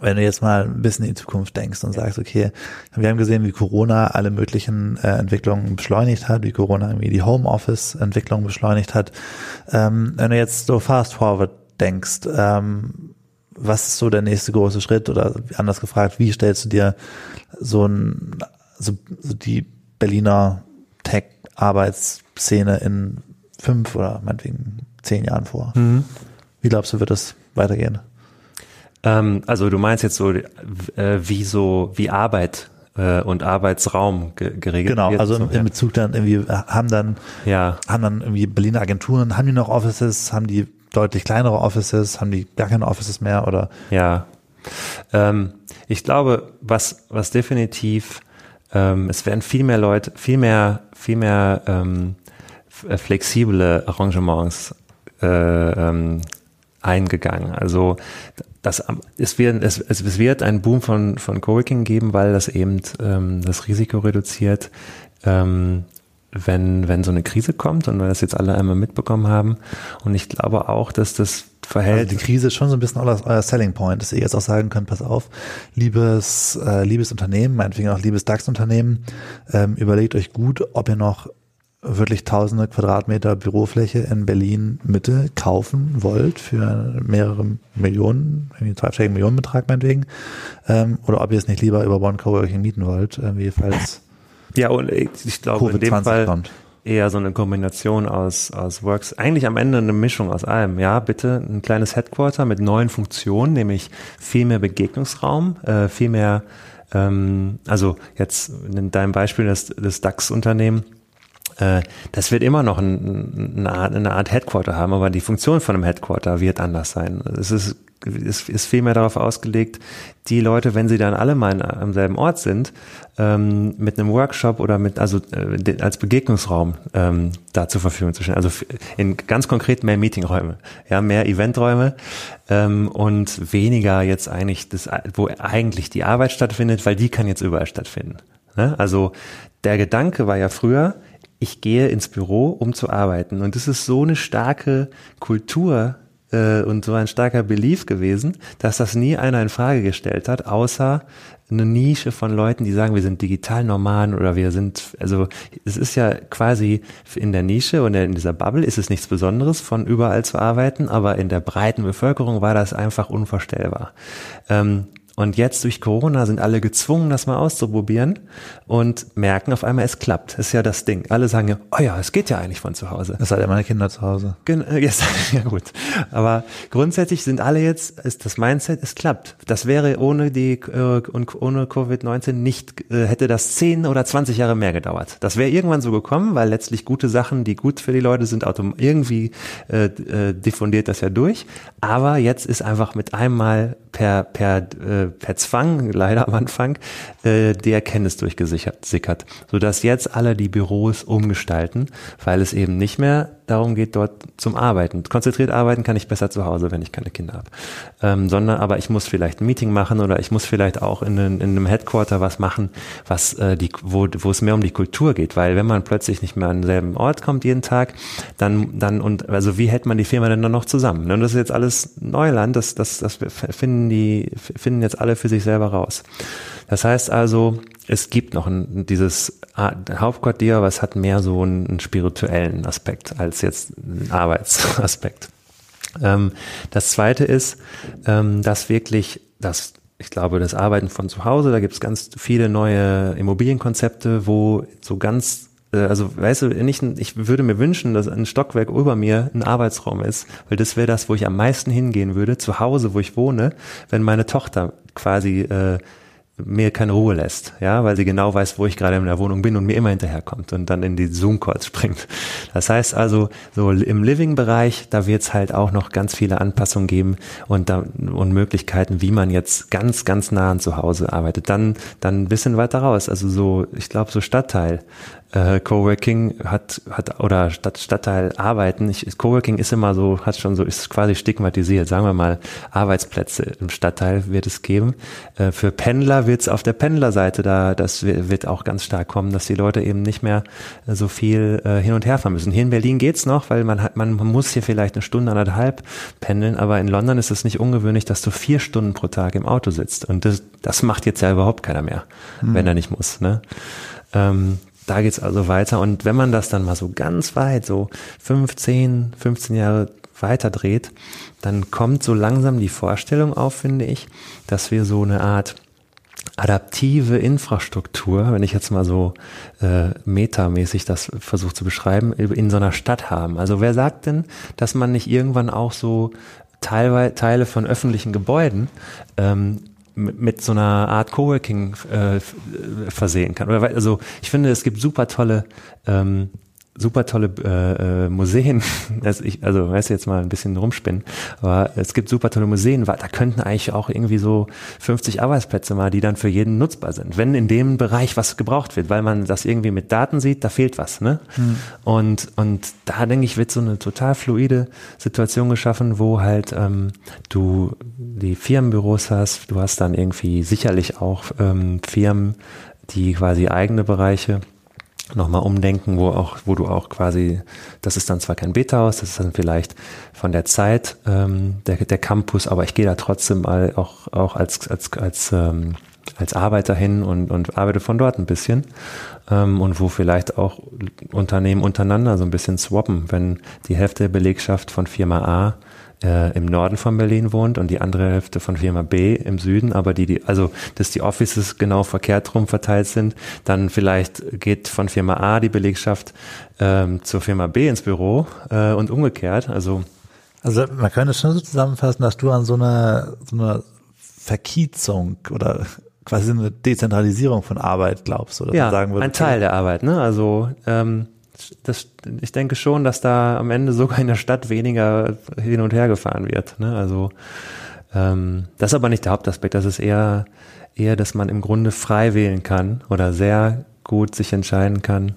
Speaker 2: wenn du jetzt mal ein bisschen in die Zukunft denkst und sagst, okay, wir haben gesehen, wie Corona alle möglichen äh, Entwicklungen beschleunigt hat, wie Corona irgendwie die Homeoffice-Entwicklung beschleunigt hat. Ähm, wenn du jetzt so fast forward denkst, ähm, was ist so der nächste große Schritt oder anders gefragt, wie stellst du dir so ein, so, so die Berliner Tech-Arbeitsszene in fünf oder meinetwegen zehn Jahren vor? Mhm. Wie glaubst du, wird das weitergehen?
Speaker 3: Ähm, also du meinst jetzt so, äh, wie so, wie Arbeit äh, und Arbeitsraum ge geregelt
Speaker 2: genau,
Speaker 3: wird?
Speaker 2: Genau, also in, in Bezug dann irgendwie, äh, haben dann, ja. haben dann irgendwie Berliner Agenturen, haben die noch Offices, haben die deutlich kleinere Offices, haben die gar keine Offices mehr oder?
Speaker 3: Ja. Ähm, ich glaube, was, was definitiv, ähm, es werden viel mehr Leute, viel mehr, viel mehr ähm, flexible Arrangements äh, ähm, eingegangen. Also das, es, wird, es, es wird einen Boom von, von Coworking geben, weil das eben ähm, das Risiko reduziert, ähm, wenn, wenn so eine Krise kommt und wir das jetzt alle einmal mitbekommen haben. Und ich glaube auch, dass das verhält.
Speaker 2: Also die Krise ist schon so ein bisschen euer, euer Selling Point, dass ihr jetzt auch sagen könnt, pass auf, liebes, äh, liebes Unternehmen, meinetwegen auch liebes DAX-Unternehmen, ähm, überlegt euch gut, ob ihr noch wirklich tausende Quadratmeter Bürofläche in Berlin Mitte kaufen wollt für mehrere Millionen, irgendwie zweistelligen Millionenbetrag meinetwegen, ähm, oder ob ihr es nicht lieber über One Coworking mieten wollt, irgendwie falls
Speaker 3: ja und ich glaube in dem Fall kommt. eher so eine Kombination aus, aus Works, eigentlich am Ende eine Mischung aus allem. Ja, bitte ein kleines Headquarter mit neuen Funktionen, nämlich viel mehr Begegnungsraum, äh, viel mehr, ähm, also jetzt in deinem Beispiel das, das DAX-Unternehmen, das wird immer noch ein, eine, Art, eine Art Headquarter haben, aber die Funktion von einem Headquarter wird anders sein. Es ist ist, ist viel mehr darauf ausgelegt, die Leute, wenn sie dann alle mal am selben Ort sind, ähm, mit einem Workshop oder mit, also äh, als Begegnungsraum ähm, da zur Verfügung zu stellen. Also in ganz konkret mehr Meetingräume, ja, mehr Eventräume ähm, und weniger jetzt eigentlich das, wo eigentlich die Arbeit stattfindet, weil die kann jetzt überall stattfinden. Ne? Also der Gedanke war ja früher, ich gehe ins Büro, um zu arbeiten. Und das ist so eine starke Kultur äh, und so ein starker Belief gewesen, dass das nie einer in Frage gestellt hat, außer eine Nische von Leuten, die sagen, wir sind digital Nomaden oder wir sind, also es ist ja quasi in der Nische und in dieser Bubble ist es nichts Besonderes, von überall zu arbeiten, aber in der breiten Bevölkerung war das einfach unvorstellbar. Ähm, und jetzt durch Corona sind alle gezwungen, das mal auszuprobieren und merken auf einmal, es klappt. Das ist ja das Ding. Alle sagen ja, oh ja, es geht ja eigentlich von zu Hause.
Speaker 2: Es hat ja meine Kinder zu Hause.
Speaker 3: Gen äh, yes, ja gut. Aber grundsätzlich sind alle jetzt, ist das Mindset, es klappt. Das wäre ohne die äh, und ohne Covid-19 nicht, äh, hätte das 10 oder 20 Jahre mehr gedauert. Das wäre irgendwann so gekommen, weil letztlich gute Sachen, die gut für die Leute sind, irgendwie äh, diffundiert das ja durch. Aber jetzt ist einfach mit einmal per, per, äh, per Zwang, leider am Anfang, äh, die Erkenntnis durchgesickert, sodass jetzt alle die Büros umgestalten, weil es eben nicht mehr darum geht, dort zum Arbeiten. Konzentriert arbeiten kann ich besser zu Hause, wenn ich keine Kinder habe. Ähm, sondern aber ich muss vielleicht ein Meeting machen oder ich muss vielleicht auch in, in einem Headquarter was machen, was äh, die, wo, wo es mehr um die Kultur geht. Weil wenn man plötzlich nicht mehr an denselben Ort kommt jeden Tag, dann, dann und also wie hält man die Firma denn dann noch zusammen? Und das ist jetzt alles Neuland, das, das, das finden die, finden jetzt alle für sich selber raus. Das heißt also, es gibt noch ein, dieses Hauptquartier, was hat mehr so einen, einen spirituellen Aspekt als jetzt einen Arbeitsaspekt. Ähm, das zweite ist, ähm, dass wirklich das ich glaube, das Arbeiten von zu Hause, da gibt es ganz viele neue Immobilienkonzepte, wo so ganz, äh, also weißt du, nicht, ich würde mir wünschen, dass ein Stockwerk über mir ein Arbeitsraum ist, weil das wäre das, wo ich am meisten hingehen würde, zu Hause, wo ich wohne, wenn meine Tochter quasi äh, mir keine Ruhe lässt, ja, weil sie genau weiß, wo ich gerade in der Wohnung bin und mir immer hinterherkommt und dann in die Zoom-Calls springt. Das heißt also, so im Living-Bereich, da wird es halt auch noch ganz viele Anpassungen geben und, da, und Möglichkeiten, wie man jetzt ganz, ganz nah an zu Hause arbeitet. Dann, dann ein bisschen weiter raus, also so, ich glaube, so Stadtteil, äh, Coworking hat, hat oder Stadt, Stadtteil arbeiten. Ich, Coworking ist immer so, hat schon so, ist quasi stigmatisiert. Sagen wir mal, Arbeitsplätze im Stadtteil wird es geben. Äh, für Pendler wird es auf der Pendlerseite da, das wird auch ganz stark kommen, dass die Leute eben nicht mehr äh, so viel äh, hin und her fahren müssen. Hier in Berlin geht's noch, weil man hat, man muss hier vielleicht eine Stunde, anderthalb pendeln, aber in London ist es nicht ungewöhnlich, dass du vier Stunden pro Tag im Auto sitzt. Und das, das macht jetzt ja überhaupt keiner mehr, hm. wenn er nicht muss. Ne? Ähm, da geht's also weiter. Und wenn man das dann mal so ganz weit, so 15, 15 Jahre weiter dreht, dann kommt so langsam die Vorstellung auf, finde ich, dass wir so eine Art adaptive Infrastruktur, wenn ich jetzt mal so äh, metamäßig das versuche zu beschreiben, in so einer Stadt haben. Also wer sagt denn, dass man nicht irgendwann auch so Teilweise Teile von öffentlichen Gebäuden ähm, mit so einer Art Coworking äh, versehen kann. Also ich finde, es gibt super tolle ähm, super tolle äh, äh, Museen. Also, ich, also weißt du jetzt mal ein bisschen rumspinnen, aber es gibt super tolle Museen. Da könnten eigentlich auch irgendwie so 50 Arbeitsplätze mal, die dann für jeden nutzbar sind, wenn in dem Bereich was gebraucht wird, weil man das irgendwie mit Daten sieht, da fehlt was. Ne? Hm. Und und da denke ich wird so eine total fluide Situation geschaffen, wo halt ähm, du die Firmenbüros hast, du hast dann irgendwie sicherlich auch ähm, Firmen, die quasi eigene Bereiche nochmal umdenken, wo auch, wo du auch quasi, das ist dann zwar kein Beta-Haus, das ist dann vielleicht von der Zeit ähm, der, der Campus, aber ich gehe da trotzdem mal auch, auch als, als, als, ähm, als Arbeiter hin und, und arbeite von dort ein bisschen ähm, und wo vielleicht auch Unternehmen untereinander so ein bisschen swappen, wenn die Hälfte der Belegschaft von Firma A äh, im Norden von Berlin wohnt und die andere Hälfte von Firma B im Süden, aber die, die, also dass die Offices genau verkehrt rum verteilt sind, dann vielleicht geht von Firma A die Belegschaft ähm, zur Firma B ins Büro äh, und umgekehrt. Also
Speaker 2: also man könnte schon so zusammenfassen, dass du an so einer so einer Verkiezung oder quasi eine Dezentralisierung von Arbeit glaubst oder
Speaker 3: ja,
Speaker 2: sagen
Speaker 3: würdest. ein Teil der Arbeit. Ne? Also ähm, das, ich denke schon, dass da am Ende sogar in der Stadt weniger hin und her gefahren wird. Ne? Also ähm, das ist aber nicht der Hauptaspekt. Das ist eher eher, dass man im Grunde frei wählen kann oder sehr gut sich entscheiden kann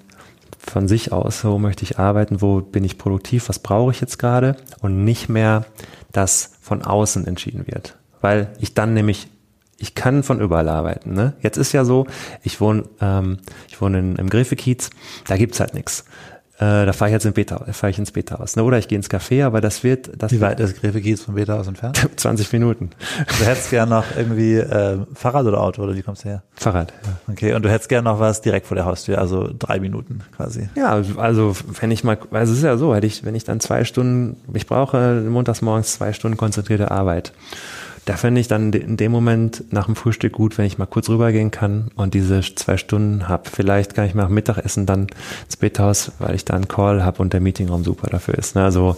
Speaker 3: von sich aus, wo möchte ich arbeiten, wo bin ich produktiv, was brauche ich jetzt gerade und nicht mehr, dass von außen entschieden wird. Weil ich dann nämlich ich kann von überall arbeiten. Ne? Jetzt ist ja so, ich wohne, ähm, ich wohne in, im Gräfekiez, da gibt's halt nichts. Äh, da fahre ich jetzt in Beta, fahre ich ins Beta-Haus. Ne? Oder ich gehe ins Café, aber das wird. Das
Speaker 2: Wie weit ist Gräfekiez vom Beta-Haus entfernt?
Speaker 3: 20 Minuten.
Speaker 2: Du hättest gern noch irgendwie äh, Fahrrad oder Auto oder wie kommst du her?
Speaker 3: Fahrrad,
Speaker 2: ja. Okay, und du hättest gern noch was direkt vor der Haustür, also drei Minuten quasi.
Speaker 3: Ja, also wenn ich mal, also es ist ja so, hätte ich, wenn ich dann zwei Stunden, ich brauche montags morgens zwei Stunden konzentrierte Arbeit da fände ich dann in dem Moment nach dem Frühstück gut, wenn ich mal kurz rübergehen kann und diese zwei Stunden habe. Vielleicht kann ich mal nach Mittagessen dann ins Bethaus, weil ich da einen Call habe und der Meetingraum super dafür ist. Ne? Also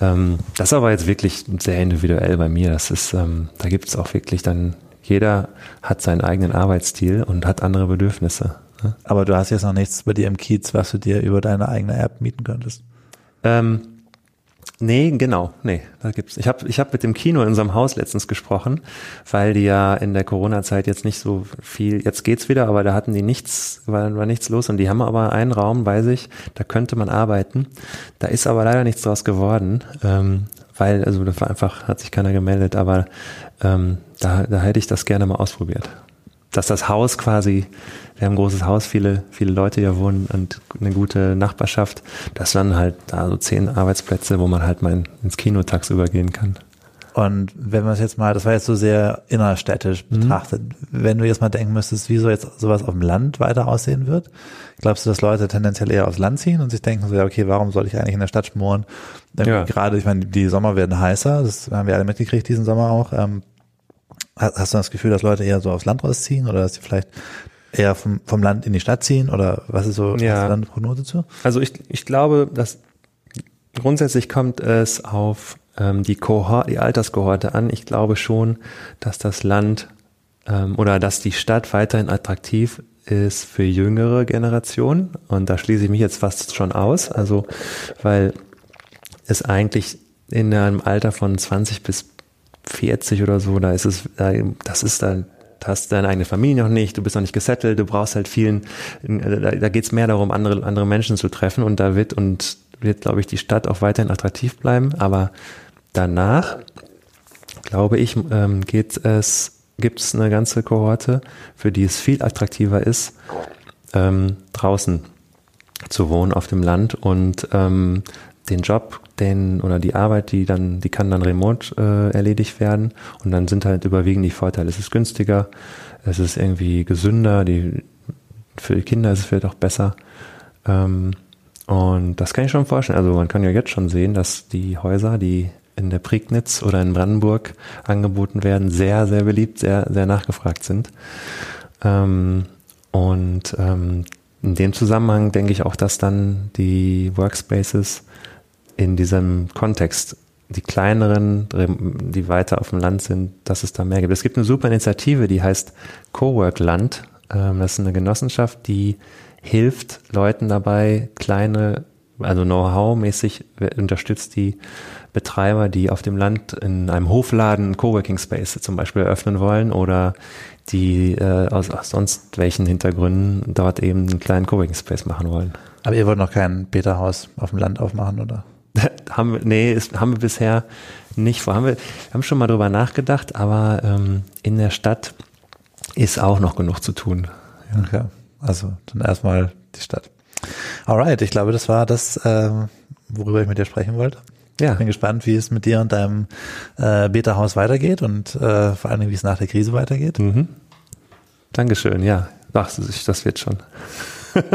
Speaker 3: ähm, das ist aber jetzt wirklich sehr individuell bei mir. Das ist, ähm, da gibt es auch wirklich dann, jeder hat seinen eigenen Arbeitsstil und hat andere Bedürfnisse.
Speaker 2: Ne? Aber du hast jetzt noch nichts bei dir im Kiez, was du dir über deine eigene App mieten könntest.
Speaker 3: Ähm, Nee, genau, nee, da gibt's. Ich habe ich hab mit dem Kino in unserem Haus letztens gesprochen, weil die ja in der Corona-Zeit jetzt nicht so viel, jetzt geht's wieder, aber da hatten die nichts, war, war nichts los und die haben aber einen Raum, weiß ich, da könnte man arbeiten. Da ist aber leider nichts draus geworden, ähm, weil, also da war einfach, hat sich keiner gemeldet, aber ähm, da, da hätte ich das gerne mal ausprobiert. Dass das Haus quasi wir haben ein großes Haus, viele, viele Leute hier wohnen und eine gute Nachbarschaft. Das waren halt da so zehn Arbeitsplätze, wo man halt mal ins Kino tagsüber gehen kann.
Speaker 2: Und wenn man es jetzt mal, das war jetzt so sehr innerstädtisch mhm. betrachtet, wenn du jetzt mal denken müsstest, wie so jetzt sowas auf dem Land weiter aussehen wird, glaubst du, dass Leute tendenziell eher aufs Land ziehen und sich denken so, ja, okay, warum soll ich eigentlich in der Stadt schmoren? Ja. Gerade, ich meine, die Sommer werden heißer, das haben wir alle mitgekriegt diesen Sommer auch. Ähm, hast du das Gefühl, dass Leute eher so aufs Land rausziehen oder dass sie vielleicht eher vom, vom Land in die Stadt ziehen oder was ist so
Speaker 3: ja. eine Prognose zu? Also ich, ich glaube, dass grundsätzlich kommt es auf ähm, die, Kohort, die Alterskohorte an. Ich glaube schon, dass das Land ähm, oder dass die Stadt weiterhin attraktiv ist für jüngere Generationen. Und da schließe ich mich jetzt fast schon aus. Also, weil es eigentlich in einem Alter von 20 bis 40 oder so, da ist es, das ist dann hast deine eigene Familie noch nicht, du bist noch nicht gesettelt, du brauchst halt vielen, da, da geht es mehr darum, andere, andere Menschen zu treffen und da wird und wird, glaube ich, die Stadt auch weiterhin attraktiv bleiben. Aber danach, glaube ich, ähm, geht es, gibt es eine ganze Kohorte, für die es viel attraktiver ist, ähm, draußen zu wohnen auf dem Land und ähm, den Job, den oder die Arbeit, die dann, die kann dann remote äh, erledigt werden und dann sind halt überwiegend die Vorteile. Es ist günstiger, es ist irgendwie gesünder, die für die Kinder ist es vielleicht auch besser. Ähm, und das kann ich schon vorstellen. Also man kann ja jetzt schon sehen, dass die Häuser, die in der Prignitz oder in Brandenburg angeboten werden, sehr, sehr beliebt, sehr, sehr nachgefragt sind. Ähm, und ähm, in dem Zusammenhang denke ich auch, dass dann die Workspaces in diesem Kontext die kleineren, die weiter auf dem Land sind, dass es da mehr gibt. Es gibt eine super Initiative, die heißt Cowork Land. Ähm, das ist eine Genossenschaft, die hilft Leuten dabei, kleine, also Know-how-mäßig unterstützt die Betreiber, die auf dem Land in einem Hofladen Coworking Space zum Beispiel eröffnen wollen oder die äh, aus, aus sonst welchen Hintergründen dort eben einen kleinen Coworking Space machen wollen.
Speaker 2: Aber ihr wollt noch kein Beta-Haus auf dem Land aufmachen, oder?
Speaker 3: haben wir, nee, ist, haben wir bisher nicht vor. Haben wir, haben schon mal drüber nachgedacht, aber ähm, in der Stadt ist auch noch genug zu tun.
Speaker 2: Ja. Okay, also dann erstmal die Stadt. Alright, ich glaube, das war das, ähm, worüber ich mit dir sprechen wollte. Ja. Bin gespannt, wie es mit dir und deinem äh, Beta-Haus weitergeht und äh, vor allem, wie es nach der Krise weitergeht.
Speaker 3: Mhm. Dankeschön, ja. Ach, das wird schon.